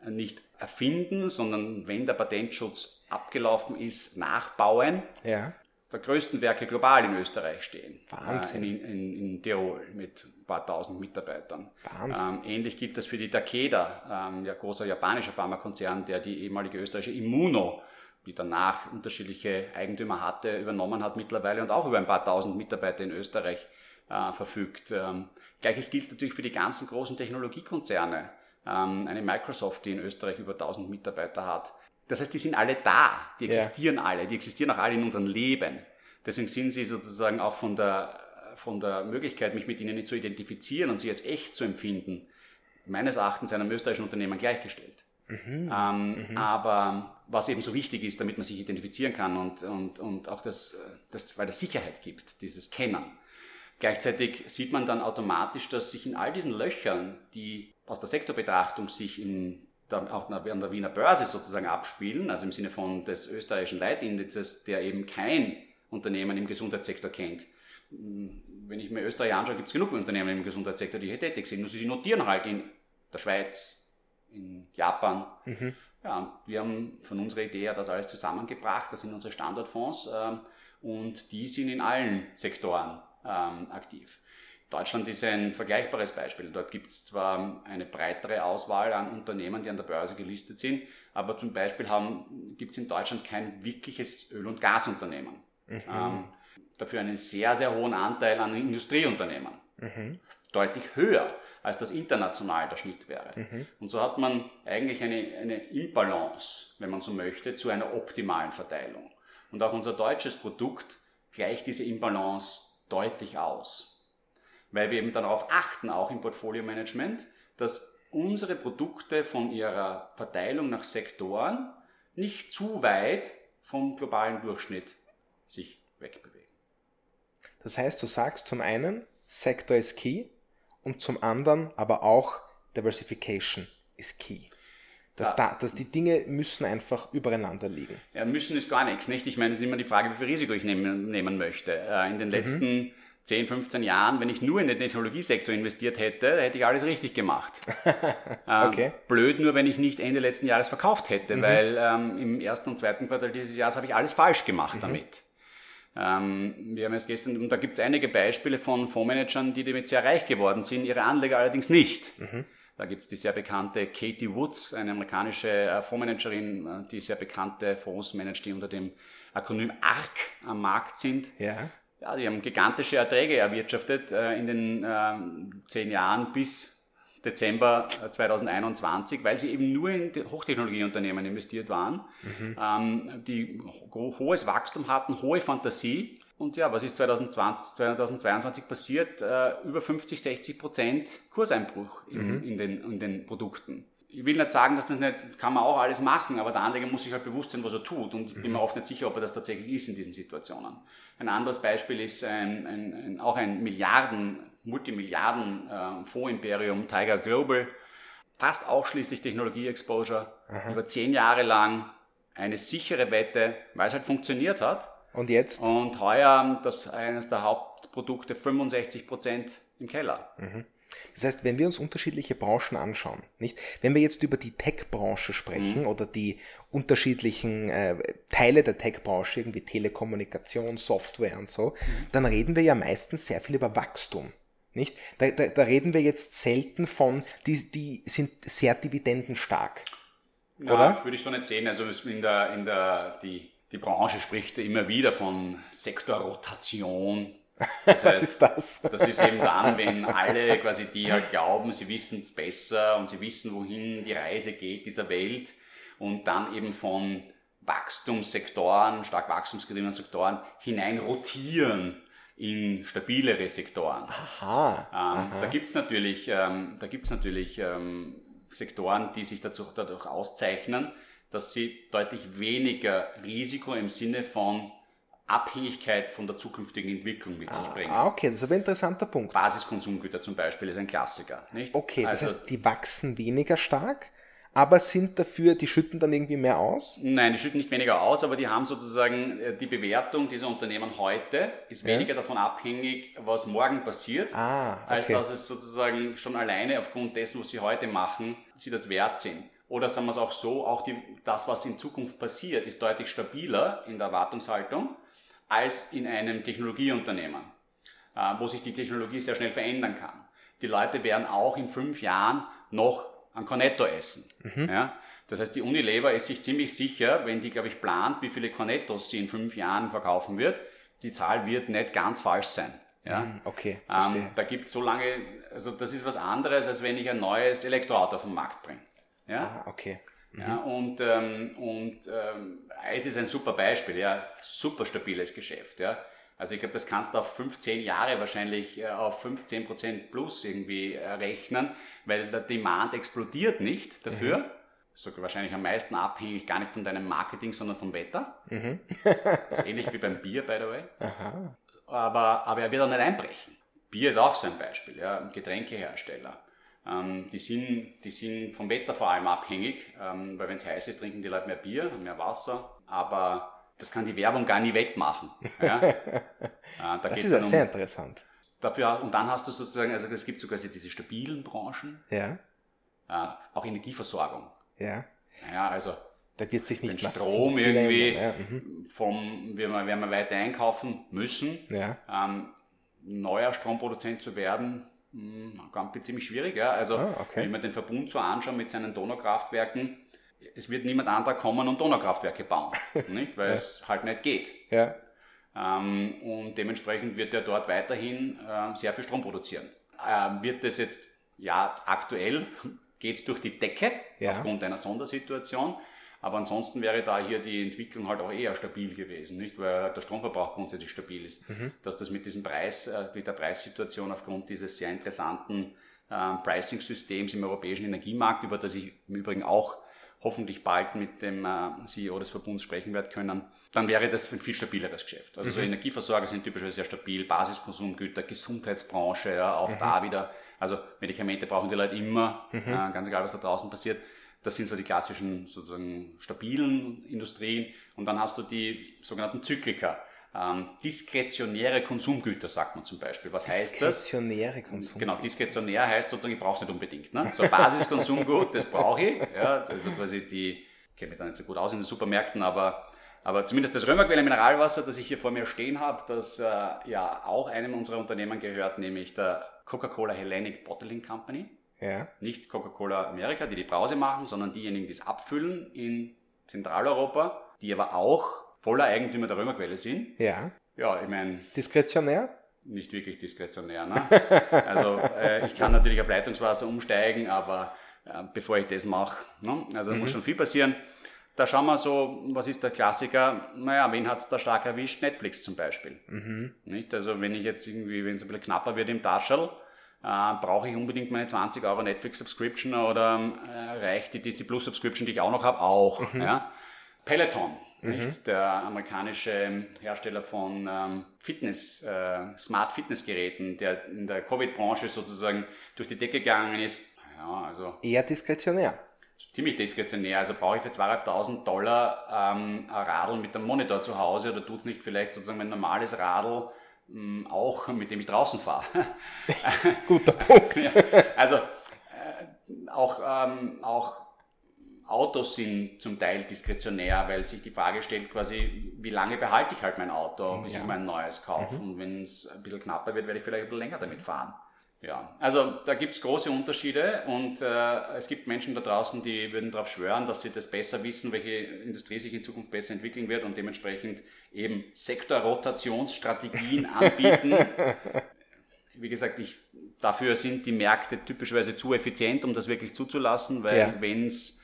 nicht erfinden, sondern wenn der Patentschutz abgelaufen ist, nachbauen. Ja der größten Werke global in Österreich stehen. Wahnsinn. Äh, in, in, in, Tirol mit ein paar tausend Mitarbeitern. Wahnsinn. Ähm, ähnlich gilt das für die Takeda, ähm, ja, großer japanischer Pharmakonzern, der die ehemalige österreichische Immuno, die danach unterschiedliche Eigentümer hatte, übernommen hat mittlerweile und auch über ein paar tausend Mitarbeiter in Österreich äh, verfügt. Ähm, Gleiches gilt natürlich für die ganzen großen Technologiekonzerne. Ähm, eine Microsoft, die in Österreich über 1000 Mitarbeiter hat. Das heißt, die sind alle da, die existieren ja. alle, die existieren auch alle in unserem Leben. Deswegen sind sie sozusagen auch von der, von der Möglichkeit, mich mit ihnen zu identifizieren und sie als echt zu empfinden, meines Erachtens einem österreichischen Unternehmen gleichgestellt. Mhm. Ähm, mhm. Aber was eben so wichtig ist, damit man sich identifizieren kann und, und, und auch das, das, weil es Sicherheit gibt, dieses Kennen. Gleichzeitig sieht man dann automatisch, dass sich in all diesen Löchern, die aus der Sektorbetrachtung sich in auch an der Wiener Börse sozusagen abspielen, also im Sinne von des österreichischen Leitindizes, der eben kein Unternehmen im Gesundheitssektor kennt. Hm, wenn ich mir Österreich anschaue, gibt es genug Unternehmen im Gesundheitssektor, die hier tätig sind. Nur sie notieren halt in der Schweiz, in Japan. Mhm. Ja, und wir haben von unserer Idee her das alles zusammengebracht. Das sind unsere Standortfonds ähm, und die sind in allen Sektoren ähm, aktiv. Deutschland ist ein vergleichbares Beispiel. Dort gibt es zwar eine breitere Auswahl an Unternehmen, die an der Börse gelistet sind, aber zum Beispiel gibt es in Deutschland kein wirkliches Öl- und Gasunternehmen. Mhm. Ähm, dafür einen sehr, sehr hohen Anteil an Industrieunternehmen. Mhm. Deutlich höher, als das international der Schnitt wäre. Mhm. Und so hat man eigentlich eine, eine Imbalance, wenn man so möchte, zu einer optimalen Verteilung. Und auch unser deutsches Produkt gleicht diese Imbalance deutlich aus weil wir eben darauf achten, auch im Portfolio-Management, dass unsere Produkte von ihrer Verteilung nach Sektoren nicht zu weit vom globalen Durchschnitt sich wegbewegen. Das heißt, du sagst zum einen, Sektor ist key und zum anderen aber auch Diversification ist key. Dass, ja. da, dass die Dinge müssen einfach übereinander liegen. Ja, müssen ist gar nichts, nicht? Ich meine, es ist immer die Frage, wie viel Risiko ich nehmen, nehmen möchte. Äh, in den mhm. letzten mhm 10, 15 Jahren, wenn ich nur in den Technologiesektor investiert hätte, hätte ich alles richtig gemacht. [laughs] ähm, okay. Blöd nur, wenn ich nicht Ende letzten Jahres verkauft hätte, mhm. weil ähm, im ersten und zweiten Quartal dieses Jahres habe ich alles falsch gemacht mhm. damit. Ähm, wir haben es gestern, und da gibt es einige Beispiele von Fondsmanagern, die damit sehr reich geworden sind, ihre Anleger allerdings nicht. Mhm. Da gibt es die sehr bekannte Katie Woods, eine amerikanische äh, Fondsmanagerin, äh, die sehr bekannte Fonds managt, die unter dem Akronym ARC am Markt sind. Ja ja, die haben gigantische Erträge erwirtschaftet äh, in den äh, zehn Jahren bis Dezember 2021, äh, weil sie eben nur in Hochtechnologieunternehmen investiert waren, mhm. ähm, die ho hohes Wachstum hatten, hohe Fantasie. Und ja, was ist 2020, 2022 passiert? Äh, über 50, 60 Prozent Kurseinbruch in, mhm. in, den, in den Produkten ich will nicht sagen, dass das nicht, kann man auch alles machen, aber der Anleger muss sich halt bewusst sein, was er tut. Und ich bin mir oft nicht sicher, ob er das tatsächlich ist in diesen Situationen. Ein anderes Beispiel ist ein, ein, ein, auch ein Milliarden, Multimilliarden äh, Fondsimperium Tiger Global, fast ausschließlich Technologie-Exposure, über zehn Jahre lang eine sichere Wette, weil es halt funktioniert hat. Und jetzt? Und heuer das eines der Hauptprodukte 65 Prozent im Keller. Mhm. Das heißt, wenn wir uns unterschiedliche Branchen anschauen, nicht? Wenn wir jetzt über die Tech-Branche sprechen mhm. oder die unterschiedlichen äh, Teile der Tech-Branche, irgendwie Telekommunikation, Software und so, mhm. dann reden wir ja meistens sehr viel über Wachstum. Nicht? Da, da, da reden wir jetzt selten von, die, die sind sehr dividendenstark. Ja, oder? würde ich so nicht sehen. Also in der, in der, die, die Branche spricht immer wieder von Sektorrotation [laughs] das heißt, Was ist das? [laughs] Das ist eben dann, wenn alle quasi, die halt glauben, sie wissen es besser und sie wissen, wohin die Reise geht dieser Welt und dann eben von Wachstumssektoren, stark wachstumsgetriebenen Sektoren hinein rotieren in stabilere Sektoren. Aha. Ähm, aha. Da gibt's natürlich, ähm, da gibt's natürlich ähm, Sektoren, die sich dazu, dadurch auszeichnen, dass sie deutlich weniger Risiko im Sinne von Abhängigkeit von der zukünftigen Entwicklung mit sich bringen. Ah, okay, das ist aber ein interessanter Punkt. Basiskonsumgüter zum Beispiel ist ein Klassiker. Nicht? Okay, das Also- heißt, die wachsen weniger stark, aber sind dafür, die schütten dann irgendwie mehr aus? Nein, die schütten nicht weniger aus, aber die haben sozusagen äh, die Bewertung dieser Unternehmen heute ist Ja. weniger davon abhängig, was morgen passiert, Ah, als okay. dass es sozusagen schon alleine aufgrund dessen, was sie heute machen, sie das wert sind. Oder sagen wir es auch so, auch die, das, was in Zukunft passiert, ist deutlich stabiler in der Erwartungshaltung als in einem Technologieunternehmen, äh, wo sich die Technologie sehr schnell verändern kann. Die Leute werden auch in fünf Jahren noch ein Cornetto essen. Ja? Das heißt, die Unilever ist sich ziemlich sicher, wenn die, glaube ich, plant, wie viele Cornettos sie in fünf Jahren verkaufen wird, die Zahl wird nicht ganz falsch sein. Ja? Hm, Okay, Ähm, verstehe. da gibt es so lange, also das ist was anderes, als wenn ich ein neues Elektroauto auf den Markt bringe. Ja? ah, okay. Ja, und ähm, und ähm, Eis ist ein super Beispiel, ja, super stabiles Geschäft, ja. Also ich glaube, das kannst du auf 15 Jahre wahrscheinlich äh, auf 15% plus irgendwie äh, rechnen, weil der Demand explodiert nicht dafür. Sogar wahrscheinlich am meisten abhängig gar nicht von deinem Marketing, sondern vom Wetter. das ist ähnlich wie beim Bier, by the way. Aha. Aber, aber er wird auch nicht einbrechen. Bier ist auch so ein Beispiel, ja, ein Getränkehersteller. Ähm, die, sind, die sind vom Wetter vor allem abhängig, ähm, weil wenn es heiß ist, trinken die Leute mehr Bier und mehr Wasser. Aber das kann die Werbung gar nie wegmachen. Ja? [laughs] äh, da Das ist um, sehr interessant. dafür, und dann hast du sozusagen, also es gibt sogar diese stabilen Branchen, Ja, äh, auch Energieversorgung. ja. Ja, also Da wird sich nicht den Strom irgendwie Ja, mhm. vom, werden wir, werden wir weiter einkaufen müssen. ja. ähm, neuer Stromproduzent zu werden, mh, ganz ziemlich schwierig. Ja? Also Ah, okay. wenn mir den Verbund so anschaue mit seinen Donaukraftwerken, es wird niemand anderer kommen und Donaukraftwerke bauen, [laughs] nicht? weil es halt nicht geht. ja. Ähm, und dementsprechend wird er dort weiterhin ähm, sehr viel Strom produzieren. Ähm, wird das jetzt, ja, aktuell [laughs] geht es durch die Decke Ja. aufgrund einer Sondersituation. Aber ansonsten wäre da hier die Entwicklung halt auch eher stabil gewesen, nicht? Weil der Stromverbrauch grundsätzlich stabil ist. Dass das mit diesem Preis, äh, mit der Preissituation aufgrund dieses sehr interessanten ähm, Pricing-Systems im europäischen Energiemarkt, über das ich im Übrigen auch hoffentlich bald mit dem äh, CEO des Verbunds sprechen werde können, dann wäre das ein viel stabileres Geschäft. Also so Energieversorger sind typischerweise sehr stabil, Basiskonsumgüter, Gesundheitsbranche, ja, auch da wieder. Also Medikamente brauchen die Leute immer, äh, ganz egal, was da draußen passiert. Das sind so die klassischen sozusagen stabilen Industrien. Und dann hast du die sogenannten Zyklika. Ähm, diskretionäre Konsumgüter, sagt man zum Beispiel. Was heißt das? Diskretionäre Konsum. Genau, diskretionär heißt sozusagen, ich brauche es nicht unbedingt. Ne? So ein Basiskonsumgut, das brauche ich. Ja, also quasi die, ich kenne mich da nicht so gut aus in den Supermärkten, aber, aber zumindest das Römerquelle Mineralwasser, das ich hier vor mir stehen habe, das äh, ja auch einem unserer Unternehmen gehört, nämlich der Coca-Cola Hellenic Bottling Company. Ja. Nicht Coca-Cola Amerika, die die Brause machen, sondern diejenigen, die es abfüllen in Zentraleuropa, die aber auch voller Eigentümer der Römerquelle sind. Ja. Ja, ich meine, Diskretionär? nicht wirklich diskretionär. Ne? Also äh, ich kann natürlich auf Leitungswasser umsteigen, aber äh, bevor ich das mache, ne? also da muss schon viel passieren. Da schauen wir so, was ist der Klassiker? Naja, wen hat es da stark erwischt? Netflix zum Beispiel. Nicht? Also wenn ich jetzt irgendwie, wenn es ein bisschen knapper wird im Taschel, äh, brauche ich unbedingt meine 20 Euro Netflix-Subscription oder äh, reicht die Disney Plus Subscription, die ich auch noch habe, auch. Ja? Peloton, nicht? der amerikanische Hersteller von ähm, Fitness, äh, Smart Fitness-Geräten, der in der Covid-Branche sozusagen durch die Decke gegangen ist. Ja, also Eher diskretionär. ziemlich diskretionär. Also brauche ich für 2.500 Dollar ähm, ein Radl mit einem Monitor zu Hause oder tut es nicht vielleicht sozusagen mein normales Radl auch, mit dem ich draußen fahre? [laughs] Guter Punkt. [laughs] Ja, also äh, auch, ähm, auch Autos sind zum Teil diskretionär, weil sich die Frage stellt quasi, wie lange behalte ich halt mein Auto, bis Ja. ich mein neues kaufe. Und wenn es ein bisschen knapper wird, werde ich vielleicht ein bisschen länger damit fahren. Ja, also da gibt es große Unterschiede und äh, es gibt Menschen da draußen, die würden darauf schwören, dass sie das besser wissen, welche Industrie sich in Zukunft besser entwickeln wird und dementsprechend eben Sektorrotationsstrategien anbieten, [laughs] wie gesagt, ich, dafür sind die Märkte typischerweise zu effizient, um das wirklich zuzulassen, weil Ja. wenn es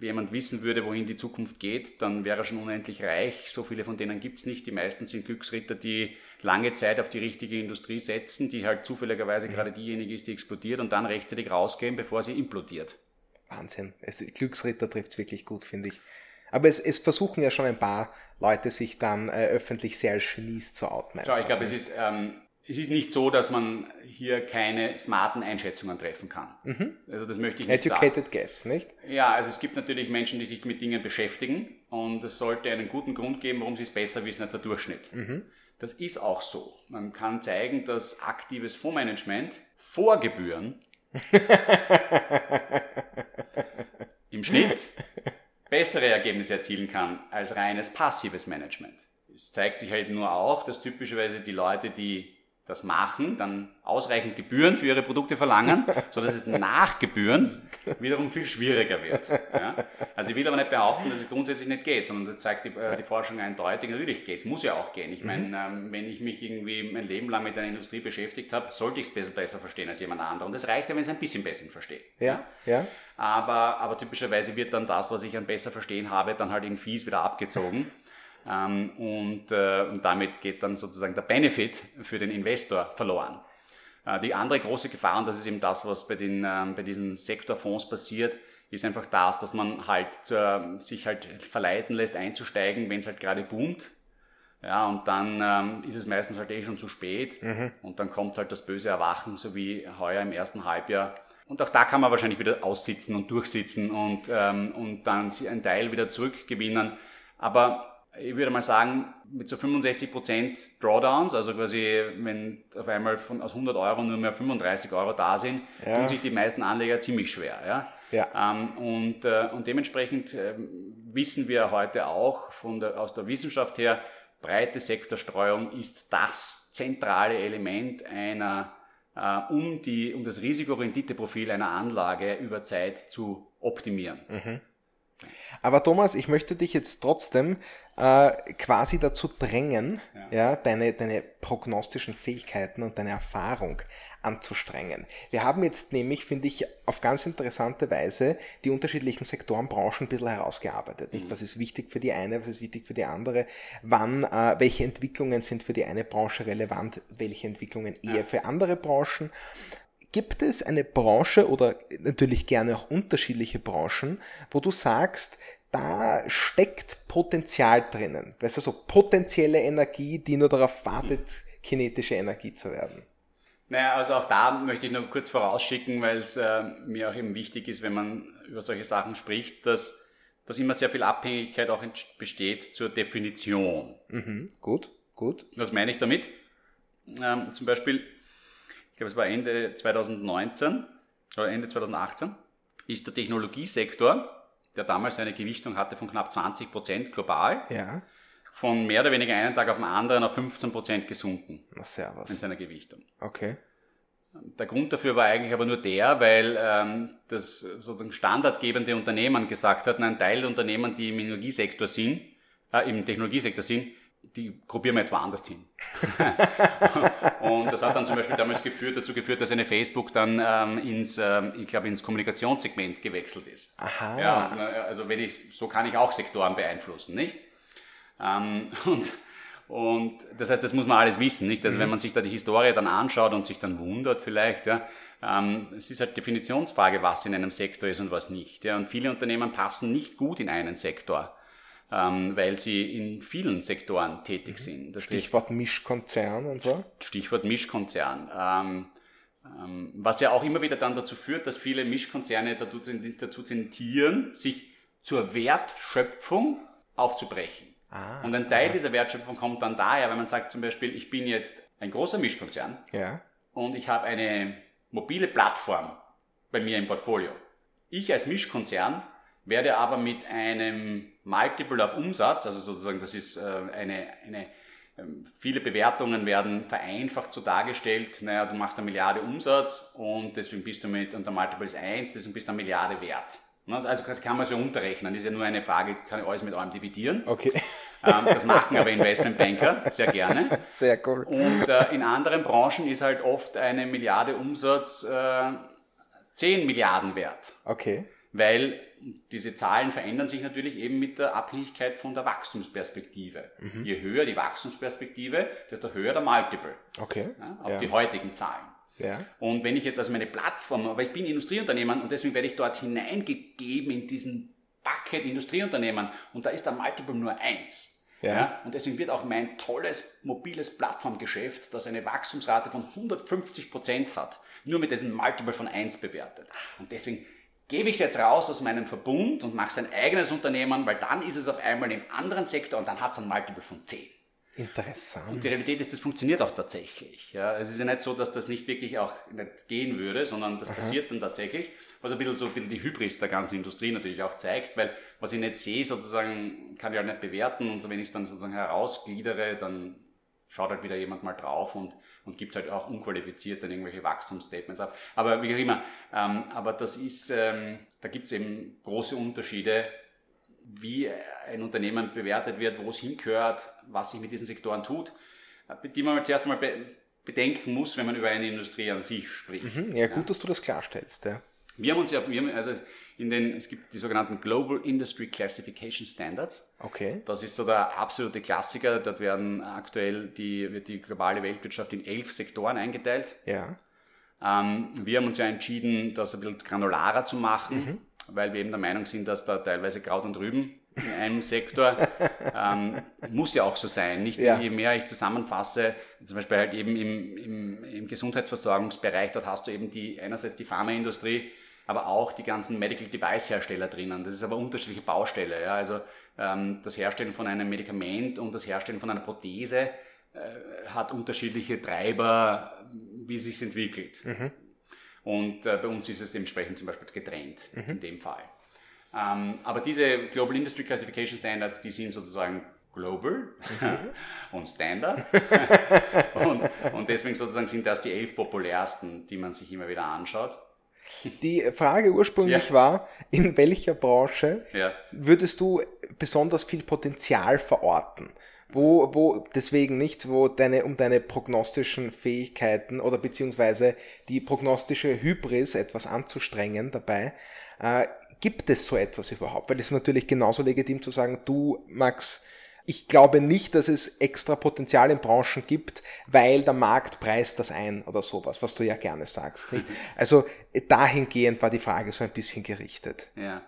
jemand wissen würde, wohin die Zukunft geht, dann wäre er schon unendlich reich. So viele von denen gibt's nicht. Die meisten sind Glücksritter, die lange Zeit auf die richtige Industrie setzen, die halt zufälligerweise gerade diejenige ist, die explodiert und dann rechtzeitig rausgehen, bevor sie implodiert. Wahnsinn. Es, Glücksritter trifft's wirklich gut, finde ich. Aber es, es, versuchen ja schon ein paar Leute, sich dann äh, öffentlich sehr als Genies zu outen. Schau, ich glaube, es ist, ähm, es ist nicht so, dass man hier keine smarten Einschätzungen treffen kann. Mhm. Also das möchte ich nicht Educated sagen. guess, nicht? Ja, also es gibt natürlich Menschen, die sich mit Dingen beschäftigen und es sollte einen guten Grund geben, warum sie es besser wissen als der Durchschnitt. Mhm. Das ist auch so. Man kann zeigen, dass aktives Fondsmanagement vor Gebühren [laughs] im Schnitt bessere Ergebnisse erzielen kann als reines passives Management. Es zeigt sich halt nur auch, dass typischerweise die Leute, die das machen, dann ausreichend Gebühren für ihre Produkte verlangen, [laughs] so dass es nach Gebühren wiederum viel schwieriger wird. Ja? Also ich will aber nicht behaupten, dass es grundsätzlich nicht geht, sondern das zeigt die, äh, die Forschung eindeutig, natürlich geht es, muss ja auch gehen. Ich meine, mhm. ähm, wenn ich mich irgendwie mein Leben lang mit einer Industrie beschäftigt habe, sollte ich es besser, besser verstehen als jemand anderer. Und das reicht ja, wenn ich es ein bisschen besser verstehe. Ja, ja. Aber, aber typischerweise wird dann das, was ich an besser verstehen habe, dann halt in Fies wieder abgezogen. Ähm, und, äh, und damit geht dann sozusagen der Benefit für den Investor verloren. Äh, die andere große Gefahr, und das ist eben das, was bei, den, ähm, bei diesen Sektorfonds passiert, ist einfach das, dass man halt sich halt verleiten lässt, einzusteigen, wenn es halt gerade boomt. Ja, und dann ähm, ist es meistens halt eh schon zu spät mhm. und dann kommt halt das böse Erwachen, so wie heuer im ersten Halbjahr. Und auch da kann man wahrscheinlich wieder aussitzen und durchsitzen und, ähm, und dann einen Teil wieder zurückgewinnen. Aber ich würde mal sagen, mit so 65% Drawdowns, also quasi, wenn auf einmal von, aus 100 Euro nur mehr 35 Euro da sind, ja. tun sich die meisten Anleger ziemlich schwer. Ja? Ja. Ähm, und, äh, und dementsprechend äh, wissen wir heute auch von der, aus der Wissenschaft her, breite Sektorstreuung ist das zentrale Element einer, äh, um, die, um das Risikorenditeprofil einer Anlage über Zeit zu optimieren. Mhm. Aber Thomas, ich möchte dich jetzt trotzdem äh, quasi dazu drängen, ja. ja, deine, deine prognostischen Fähigkeiten und deine Erfahrung anzustrengen. Wir haben jetzt nämlich, finde ich, auf ganz interessante Weise die unterschiedlichen Sektoren, Branchen ein bisschen herausgearbeitet. Nicht? Mhm. Was ist wichtig für die eine, was ist wichtig für die andere, wann, äh, welche Entwicklungen sind für die eine Branche relevant, welche Entwicklungen eher ja. für andere Branchen. Gibt es eine Branche oder natürlich gerne auch unterschiedliche Branchen, wo du sagst, da steckt Potenzial drinnen? Weißt du, so potenzielle Energie, die nur darauf wartet, kinetische Energie zu werden? Naja, also auch da möchte ich noch kurz vorausschicken, weil es äh, mir auch eben wichtig ist, wenn man über solche Sachen spricht, dass, dass immer sehr viel Abhängigkeit auch besteht zur Definition. Mhm, gut, gut. Was meine ich damit? Ähm, zum Beispiel, glaube, es war Ende 2019 oder Ende 2018, ist der Technologiesektor, der damals eine Gewichtung hatte von knapp 20 Prozent global, ja. von mehr oder weniger einen Tag auf den anderen auf 15 Prozent gesunken. Na, servus. In seiner Gewichtung. Okay. Der Grund dafür war eigentlich aber nur der, weil ähm, das sozusagen standardgebende Unternehmen gesagt hat, ein Teil der Unternehmen, die im Energiesektor sind, äh, im Technologiesektor sind, die gruppieren wir jetzt woanders hin. [laughs] [laughs] und das hat dann zum Beispiel damals geführt, dazu geführt, dass eine Facebook dann ähm, ins, ähm, ich glaube, ins Kommunikationssegment gewechselt ist. Aha. Ja, also wenn ich, so kann ich auch Sektoren beeinflussen, nicht? Ähm, [laughs] und, und das heißt, das muss man alles wissen, nicht? Also mhm. wenn man sich da die Historie dann anschaut und sich dann wundert vielleicht, ja, ähm, es ist halt Definitionsfrage, was in einem Sektor ist und was nicht. Ja, und viele Unternehmen passen nicht gut in einen Sektor ähm, weil sie in vielen Sektoren tätig mhm. sind. Das Stichwort Mischkonzern und so? Stichwort Mischkonzern. Ähm, ähm, was ja auch immer wieder dann dazu führt, dass viele Mischkonzerne dazu, dazu tendieren, sich zur Wertschöpfung aufzubrechen. Ah, und ein Teil ja. dieser Wertschöpfung kommt dann daher, wenn man sagt zum Beispiel, ich bin jetzt ein großer Mischkonzern ja. und ich habe eine mobile Plattform bei mir im Portfolio. Ich als Mischkonzern werde aber mit einem Multiple auf Umsatz, also sozusagen das ist äh, eine, eine ähm, viele Bewertungen werden vereinfacht so dargestellt, naja, du machst eine Milliarde Umsatz und deswegen bist du mit, und der Multiple ist 1, deswegen bist du eine Milliarde wert. Ne, also das kann man so unterrechnen, das ist ja nur eine Frage, kann ich alles mit allem dividieren. Okay. Ähm, das machen aber Investmentbanker sehr gerne. Sehr cool. Und äh, in anderen Branchen ist halt oft eine Milliarde Umsatz äh, 10 Milliarden wert. Okay weil diese Zahlen verändern sich natürlich eben mit der Abhängigkeit von der Wachstumsperspektive. Mhm. Je höher die Wachstumsperspektive, desto höher der Multiple. Okay. Ja, auf ja. die heutigen Zahlen. Ja. Und wenn ich jetzt also meine Plattform, aber ich bin Industrieunternehmer und deswegen werde ich dort hineingegeben in diesen Bucket Industrieunternehmen und da ist der Multiple nur eins. Ja. ja. Und deswegen wird auch mein tolles mobiles Plattformgeschäft, das eine Wachstumsrate von 150 Prozent hat, nur mit diesem Multiple von 1 bewertet. Und deswegen gebe ich es jetzt raus aus meinem Verbund und mache sein eigenes Unternehmen, weil dann ist es auf einmal im anderen Sektor und dann hat es ein Multiple von 10. Interessant. Und die Realität ist, das funktioniert auch tatsächlich. Ja, es ist ja nicht so, dass das nicht wirklich auch nicht gehen würde, sondern das Aha. passiert dann tatsächlich, was ein bisschen so ein bisschen die Hybris der ganzen Industrie natürlich auch zeigt, weil was ich nicht sehe, sozusagen, kann ich auch nicht bewerten und so, wenn ich es dann sozusagen herausgliedere, dann schaut halt wieder jemand mal drauf und, und gibt halt auch unqualifiziert dann irgendwelche Wachstumsstatements ab. Aber wie auch immer, ähm, aber das ist, ähm, da gibt es eben große Unterschiede, wie ein Unternehmen bewertet wird, wo es hingehört, was sich mit diesen Sektoren tut, die man zuerst einmal bedenken muss, wenn man über eine Industrie an sich spricht. Mhm, ja, gut, ja. dass du das klarstellst. Ja. Wir haben uns ja, wir haben, also in den, es gibt die sogenannten Global Industry Classification Standards. Okay. Das ist so der absolute Klassiker. Dort werden aktuell die, wird die globale Weltwirtschaft in elf Sektoren eingeteilt. Ja. Ähm, wir haben uns ja entschieden, das ein bisschen granularer zu machen, mhm. weil wir eben der Meinung sind, dass da teilweise Kraut und Rüben in einem Sektor [laughs] ähm, muss ja auch so sein. Nicht ja. je mehr ich zusammenfasse, zum Beispiel halt eben im, im, im Gesundheitsversorgungsbereich, dort hast du eben die einerseits die Pharmaindustrie, aber auch die ganzen Medical Device Hersteller drinnen. Das ist aber unterschiedliche Baustelle. Ja? Also ähm, das Herstellen von einem Medikament und das Herstellen von einer Prothese äh, hat unterschiedliche Treiber, wie es sich entwickelt. Mhm. Und äh, bei uns ist es dementsprechend zum Beispiel getrennt mhm. in dem Fall. Ähm, aber diese Global Industry Classification Standards, die sind sozusagen global mhm. [laughs] und Standard. [laughs] und, und deswegen sozusagen sind das die elf populärsten, die man sich immer wieder anschaut. Die Frage ursprünglich ja. war, in welcher Branche ja. würdest du besonders viel Potenzial verorten? Wo, wo, deswegen nicht, wo deine, um deine prognostischen Fähigkeiten oder beziehungsweise die prognostische Hybris etwas anzustrengen dabei, äh, gibt es so etwas überhaupt? Weil es ist natürlich genauso legitim zu sagen, du, Max, ich glaube nicht, dass es extra Potenzial in Branchen gibt, weil der Markt preist das ein oder sowas, was du ja gerne sagst. Nicht? [laughs] Also dahingehend war die Frage so ein bisschen gerichtet. Ja.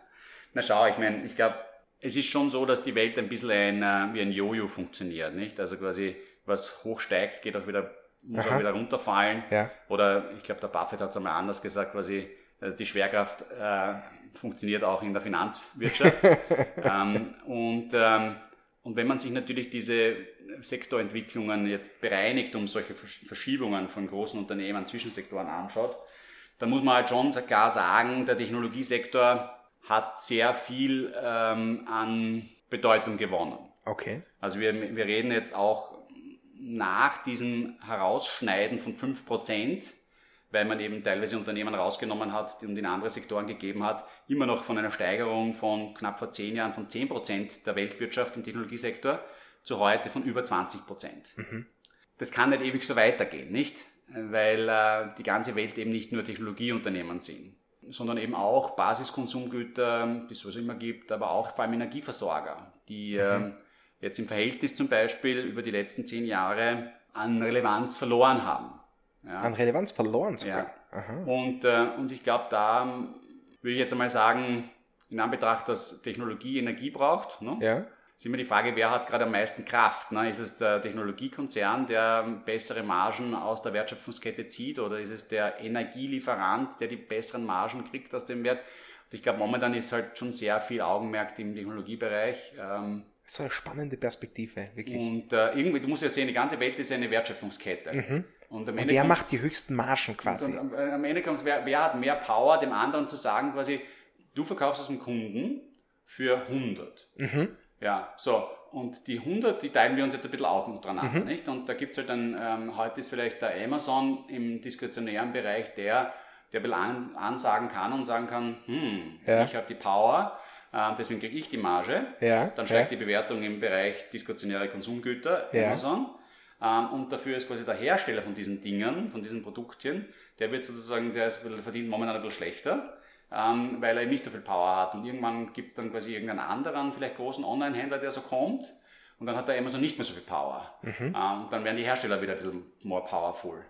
Na schau, ich meine, ich glaube, es ist schon so, dass die Welt ein bisschen ein, äh, wie ein Jojo funktioniert, nicht? Also quasi, was hochsteigt, geht auch wieder, muss Aha. auch wieder runterfallen. Ja. Oder ich glaube, der Buffett hat es einmal anders gesagt, quasi, also die Schwerkraft äh, funktioniert auch in der Finanzwirtschaft. [laughs] ähm, und ähm, und wenn man sich natürlich diese Sektorentwicklungen jetzt bereinigt um solche Verschiebungen von großen Unternehmen, Zwischensektoren anschaut, dann muss man halt schon klar sagen, der Technologiesektor hat sehr viel ähm, an Bedeutung gewonnen. Okay. Also wir, wir reden jetzt auch nach diesem Herausschneiden von 5%, weil man eben teilweise Unternehmen rausgenommen hat und in andere Sektoren gegeben hat, immer noch von einer Steigerung von knapp vor zehn Jahren von 10 Prozent der Weltwirtschaft im Technologiesektor zu heute von über 20 Prozent. Mhm. Das kann nicht ewig so weitergehen, nicht? Weil äh, die ganze Welt eben nicht nur Technologieunternehmen sind, sondern eben auch Basiskonsumgüter, die es sowieso immer gibt, aber auch vor allem Energieversorger, die mhm. äh, jetzt im Verhältnis zum Beispiel über die letzten zehn Jahre an Relevanz verloren haben. Ja. An Relevanz verloren sogar. Ja. Und, äh, und ich glaube, da würde ich jetzt einmal sagen, in Anbetracht, dass Technologie Energie braucht, ne? ja. ist immer die Frage, wer hat gerade am meisten Kraft? Ne? Ist es der Technologiekonzern, der bessere Margen aus der Wertschöpfungskette zieht oder ist es der Energielieferant, der die besseren Margen kriegt aus dem Wert? Und ich glaube, momentan ist halt schon sehr viel Augenmerk im Technologiebereich. Ähm, so eine spannende Perspektive, wirklich. Und äh, irgendwie, du musst ja sehen, die ganze Welt ist eine Wertschöpfungskette. Mhm. Und, und wer macht die höchsten Margen quasi? Und, und, am Ende kommt es, wer, wer, hat mehr Power, dem anderen zu sagen, quasi, du verkaufst es dem Kunden für 100. Mhm. Ja, so. Und die 100, die teilen wir uns jetzt ein bisschen auf untereinander, mhm. nicht? Und da gibt es halt dann, ähm, heute ist vielleicht der Amazon im diskretionären Bereich der, der ein bisschen an, ansagen kann und sagen kann, hm, ja. ich habe die Power, äh, deswegen kriege ich die Marge. Ja. Dann steigt ja. die Bewertung im Bereich diskretionäre Konsumgüter, Amazon. Ähm, und dafür ist quasi der Hersteller von diesen Dingen, von diesen Produktchen, der wird sozusagen, der ist, verdient momentan ein bisschen schlechter, ähm, weil er eben nicht so viel Power hat. Und irgendwann gibt es dann quasi irgendeinen anderen, vielleicht großen Online-Händler, der so kommt. Und dann hat der Amazon nicht mehr so viel Power. Mhm. Ähm, dann werden die Hersteller wieder ein bisschen more powerful.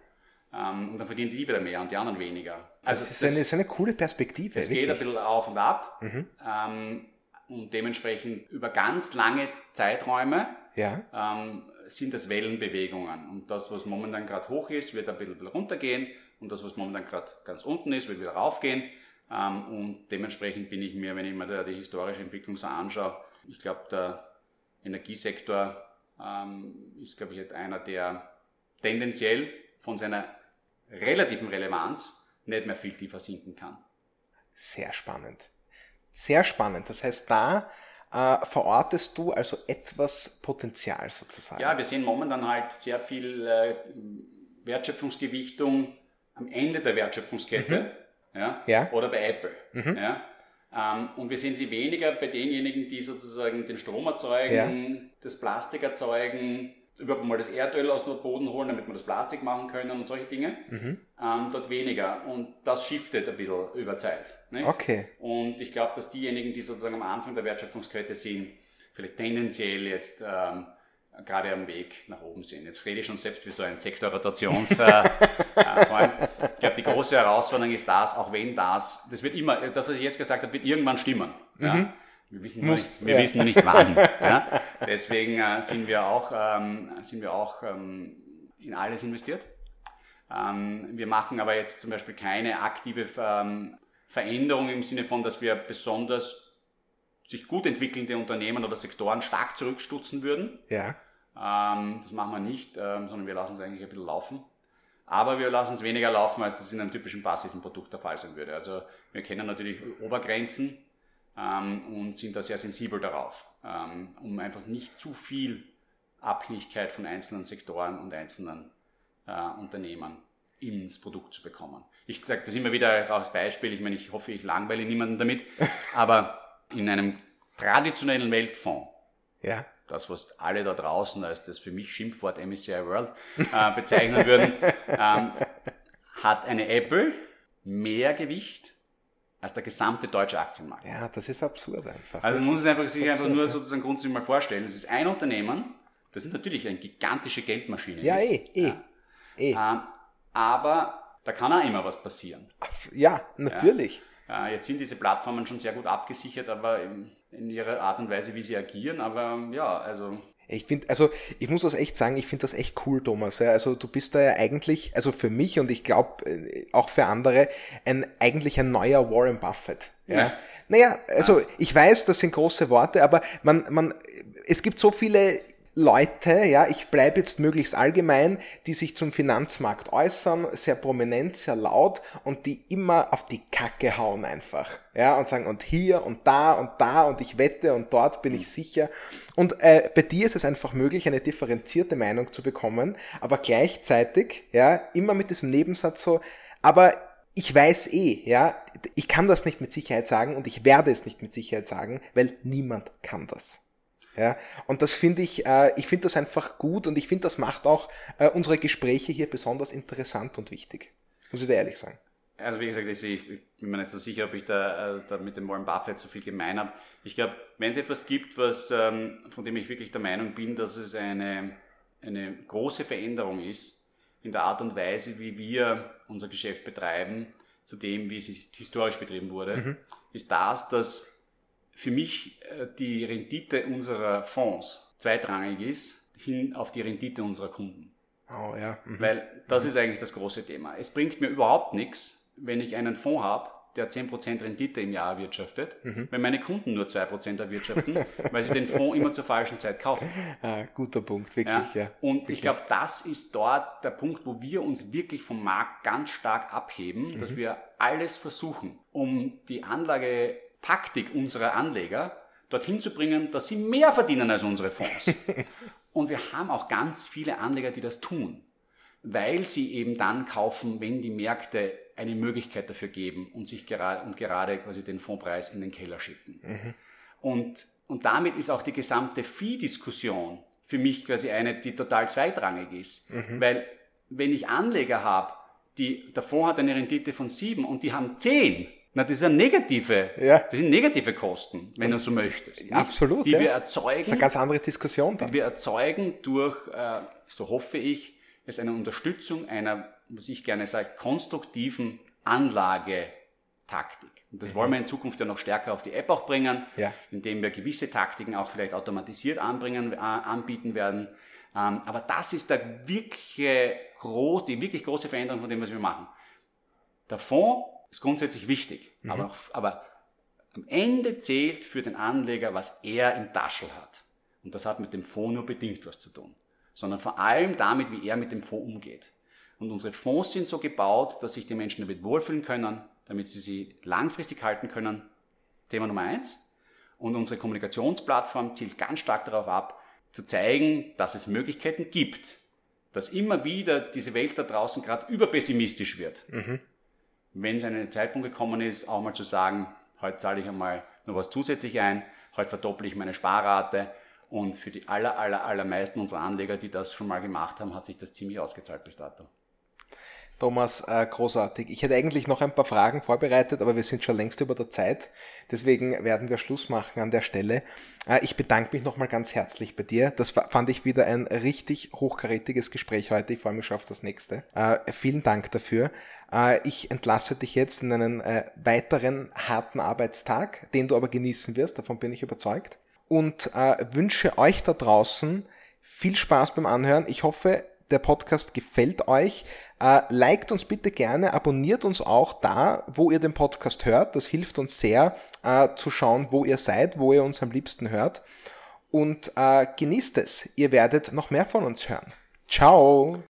Und dann verdienen die wieder mehr und die anderen weniger. Also das ist, das, eine, ist eine coole Perspektive. Es geht ein bisschen auf und ab. Mhm. Und dementsprechend über ganz lange Zeiträume ja. ähm, sind das Wellenbewegungen. Und das, was momentan gerade hoch ist, wird ein bisschen, runtergehen. Und das, was momentan gerade ganz unten ist, wird wieder raufgehen. Ähm, und dementsprechend bin ich mir, wenn ich mir die historische Entwicklung so anschaue, ich glaube, der Energiesektor ähm, ist, glaube ich, einer, der tendenziell von seiner relativen Relevanz nicht mehr viel tiefer sinken kann. Sehr spannend. Sehr spannend. Das heißt, da äh, verortest du also etwas Potenzial sozusagen. Ja, wir sehen momentan halt sehr viel äh, Wertschöpfungsgewichtung am Ende der Wertschöpfungskette mhm. ja, ja, oder bei Apple. Mhm. Ja. Ähm, und wir sehen sie weniger bei denjenigen, die sozusagen den Strom erzeugen, ja. das Plastik erzeugen, überhaupt mal das Erdöl aus dem Boden holen, damit wir das Plastik machen können und solche Dinge. Mhm. Ähm, dort weniger. Und das shiftet ein bisschen über Zeit. Nicht? Okay. Und ich glaube, dass diejenigen, die sozusagen am Anfang der Wertschöpfungskette sind, vielleicht tendenziell jetzt ähm, gerade am Weg nach oben sind. Jetzt rede ich schon selbst wie so ein Sektorrotationsfreund. Äh, [laughs] ich glaube, die große Herausforderung ist das, auch wenn das, das wird immer, das, was ich jetzt gesagt habe, wird irgendwann stimmen. Mhm. Ja? Wir wissen nur nicht, wir ja. wissen nicht wann. ja? [laughs] Deswegen äh, sind wir auch, ähm, sind wir auch ähm, in alles investiert. Ähm, wir machen aber jetzt zum Beispiel keine aktive ähm, Veränderung im Sinne von, dass wir besonders sich gut entwickelnde Unternehmen oder Sektoren stark zurückstutzen würden. Ja. Ähm, das machen wir nicht, ähm, sondern wir lassen es eigentlich ein bisschen laufen. Aber wir lassen es weniger laufen, als das in einem typischen passiven Produkt der Fall sein würde. Also wir kennen natürlich Obergrenzen, und sind da sehr sensibel darauf, ähm, um einfach nicht zu viel Abhängigkeit von einzelnen Sektoren und einzelnen äh, Unternehmen ins Produkt zu bekommen. Ich sage das immer wieder auch als Beispiel, ich meine, ich hoffe, ich langweile niemanden damit, [laughs] aber in einem traditionellen Weltfonds, ja. das, was alle da draußen als das für mich Schimpfwort MSCI World äh, bezeichnen würden, [laughs] ähm, hat eine Apple mehr Gewicht als der gesamte deutsche Aktienmarkt. Ja, das ist absurd einfach. Also man muss es einfach, sich einfach nur sozusagen grundsätzlich mal vorstellen. Es ist ein Unternehmen, das ist natürlich eine gigantische Geldmaschine. Ja, eh, eh. Eh. Ähm, aber da kann auch immer was passieren. Ja, natürlich. Ja. Jetzt sind diese Plattformen schon sehr gut abgesichert, aber in ihrer Art und Weise, wie sie agieren. Aber ja, also ich finde, also ich muss das echt sagen, ich finde das echt cool, Thomas. Ja. Also du bist da ja eigentlich, also für mich und ich glaube äh, auch für andere, ein eigentlich ein neuer Warren Buffett. Ja. ja. Naja, also ich weiß, das sind große Worte, aber man, man, es gibt so viele Leute, ja, ich bleibe jetzt möglichst allgemein, die sich zum Finanzmarkt äußern, sehr prominent, sehr laut und die immer auf die Kacke hauen einfach, ja, und sagen und hier und da und da und ich wette und dort bin ich sicher. Und äh, bei dir ist es einfach möglich, eine differenzierte Meinung zu bekommen, aber gleichzeitig, ja, immer mit diesem Nebensatz so, aber ich weiß eh, ja, ich kann das nicht mit Sicherheit sagen und ich werde es nicht mit Sicherheit sagen, weil niemand kann das. Ja, und das finde ich, äh, ich finde das einfach gut und ich finde, das macht auch äh, unsere Gespräche hier besonders interessant und wichtig. Muss ich dir ehrlich sagen. Also wie gesagt, ich, bin mir nicht so sicher, ob ich da, äh, da mit dem Warren Buffett so viel gemein habe. Ich glaube, wenn es etwas gibt, was, ähm, von dem ich wirklich der Meinung bin, dass es eine, eine große Veränderung ist in der Art und Weise, wie wir unser Geschäft betreiben, zu dem, wie es historisch betrieben wurde, mhm. ist das, dass für mich äh, die Rendite unserer Fonds zweitrangig ist, hin auf die Rendite unserer Kunden. Oh ja. Mhm. Weil das mhm. ist eigentlich das große Thema. Es bringt mir überhaupt nichts, wenn ich einen Fonds habe, der 10% Rendite im Jahr erwirtschaftet, mhm. wenn meine Kunden nur 2% erwirtschaften, [laughs] weil sie den Fonds immer zur falschen Zeit kaufen. [laughs] Ah, guter Punkt, wirklich, ja. ja und wirklich. ich glaube, das ist dort der Punkt, wo wir uns wirklich vom Markt ganz stark abheben, dass mhm. wir alles versuchen, um die Anlage Taktik unserer Anleger, dorthin zu bringen, dass sie mehr verdienen als unsere Fonds. [laughs] Und wir haben auch ganz viele Anleger, die das tun, weil sie eben dann kaufen, wenn die Märkte eine Möglichkeit dafür geben und sich gerade und gerade quasi den Fondspreis in den Keller schicken. Mhm. Und, und damit ist auch die gesamte Fee-Diskussion für mich quasi eine, die total zweitrangig ist. Mhm. Weil wenn ich Anleger habe, die, der Fonds hat eine Rendite von sieben und die haben zehn, Na, das sind negative, Ja. das sind negative Kosten, wenn du so möchtest. nicht? Absolut, Die ja. wir Das ist eine erzeugen, ganz andere Diskussion die dann. wir erzeugen durch, äh, so hoffe ich, es eine Unterstützung einer, was ich gerne sage, konstruktiven Anlagetaktik. Und das wollen wir in Zukunft ja noch stärker auf die App auch bringen, Mhm. Ja. indem wir gewisse Taktiken auch vielleicht automatisiert anbringen, äh, anbieten werden. Ähm, aber das ist der wirkliche die wirklich große Veränderung von dem, was wir machen. Der Fonds ist grundsätzlich wichtig, Mhm. aber, aber am Ende zählt für den Anleger, was er im Taschel hat. Und das hat mit dem Fonds nur bedingt was zu tun, sondern vor allem damit, wie er mit dem Fonds umgeht. Und unsere Fonds sind so gebaut, dass sich die Menschen damit wohlfühlen können, damit sie sie langfristig halten können. Thema Nummer eins. Und unsere Kommunikationsplattform zielt ganz stark darauf ab, zu zeigen, dass es Möglichkeiten gibt, dass immer wieder diese Welt da draußen gerade überpessimistisch wird. Wenn es ein Zeitpunkt gekommen ist, auch mal zu sagen, heute zahle ich einmal noch was zusätzlich ein, heute verdopple ich meine Sparrate und für die aller, aller, allermeisten unserer Anleger, die das schon mal gemacht haben, hat sich das ziemlich ausgezahlt bis dato. Thomas, äh, großartig. Ich hätte eigentlich noch ein paar Fragen vorbereitet, aber wir sind schon längst über der Zeit. Deswegen werden wir Schluss machen an der Stelle. Äh, ich bedanke mich nochmal ganz herzlich bei dir. Das fa- fand ich wieder ein richtig hochkarätiges Gespräch heute. Ich freue mich schon auf das nächste. Äh, vielen Dank dafür. Äh, ich entlasse dich jetzt in einen äh, weiteren harten Arbeitstag, den du aber genießen wirst. Davon bin ich überzeugt. Und äh, wünsche euch da draußen viel Spaß beim Anhören. Ich hoffe, der Podcast gefällt euch. Liked uns bitte gerne, abonniert uns auch da, wo ihr den Podcast hört. Das hilft uns sehr zu schauen, wo ihr seid, wo ihr uns am liebsten hört. Und genießt es. Ihr werdet noch mehr von uns hören. Ciao.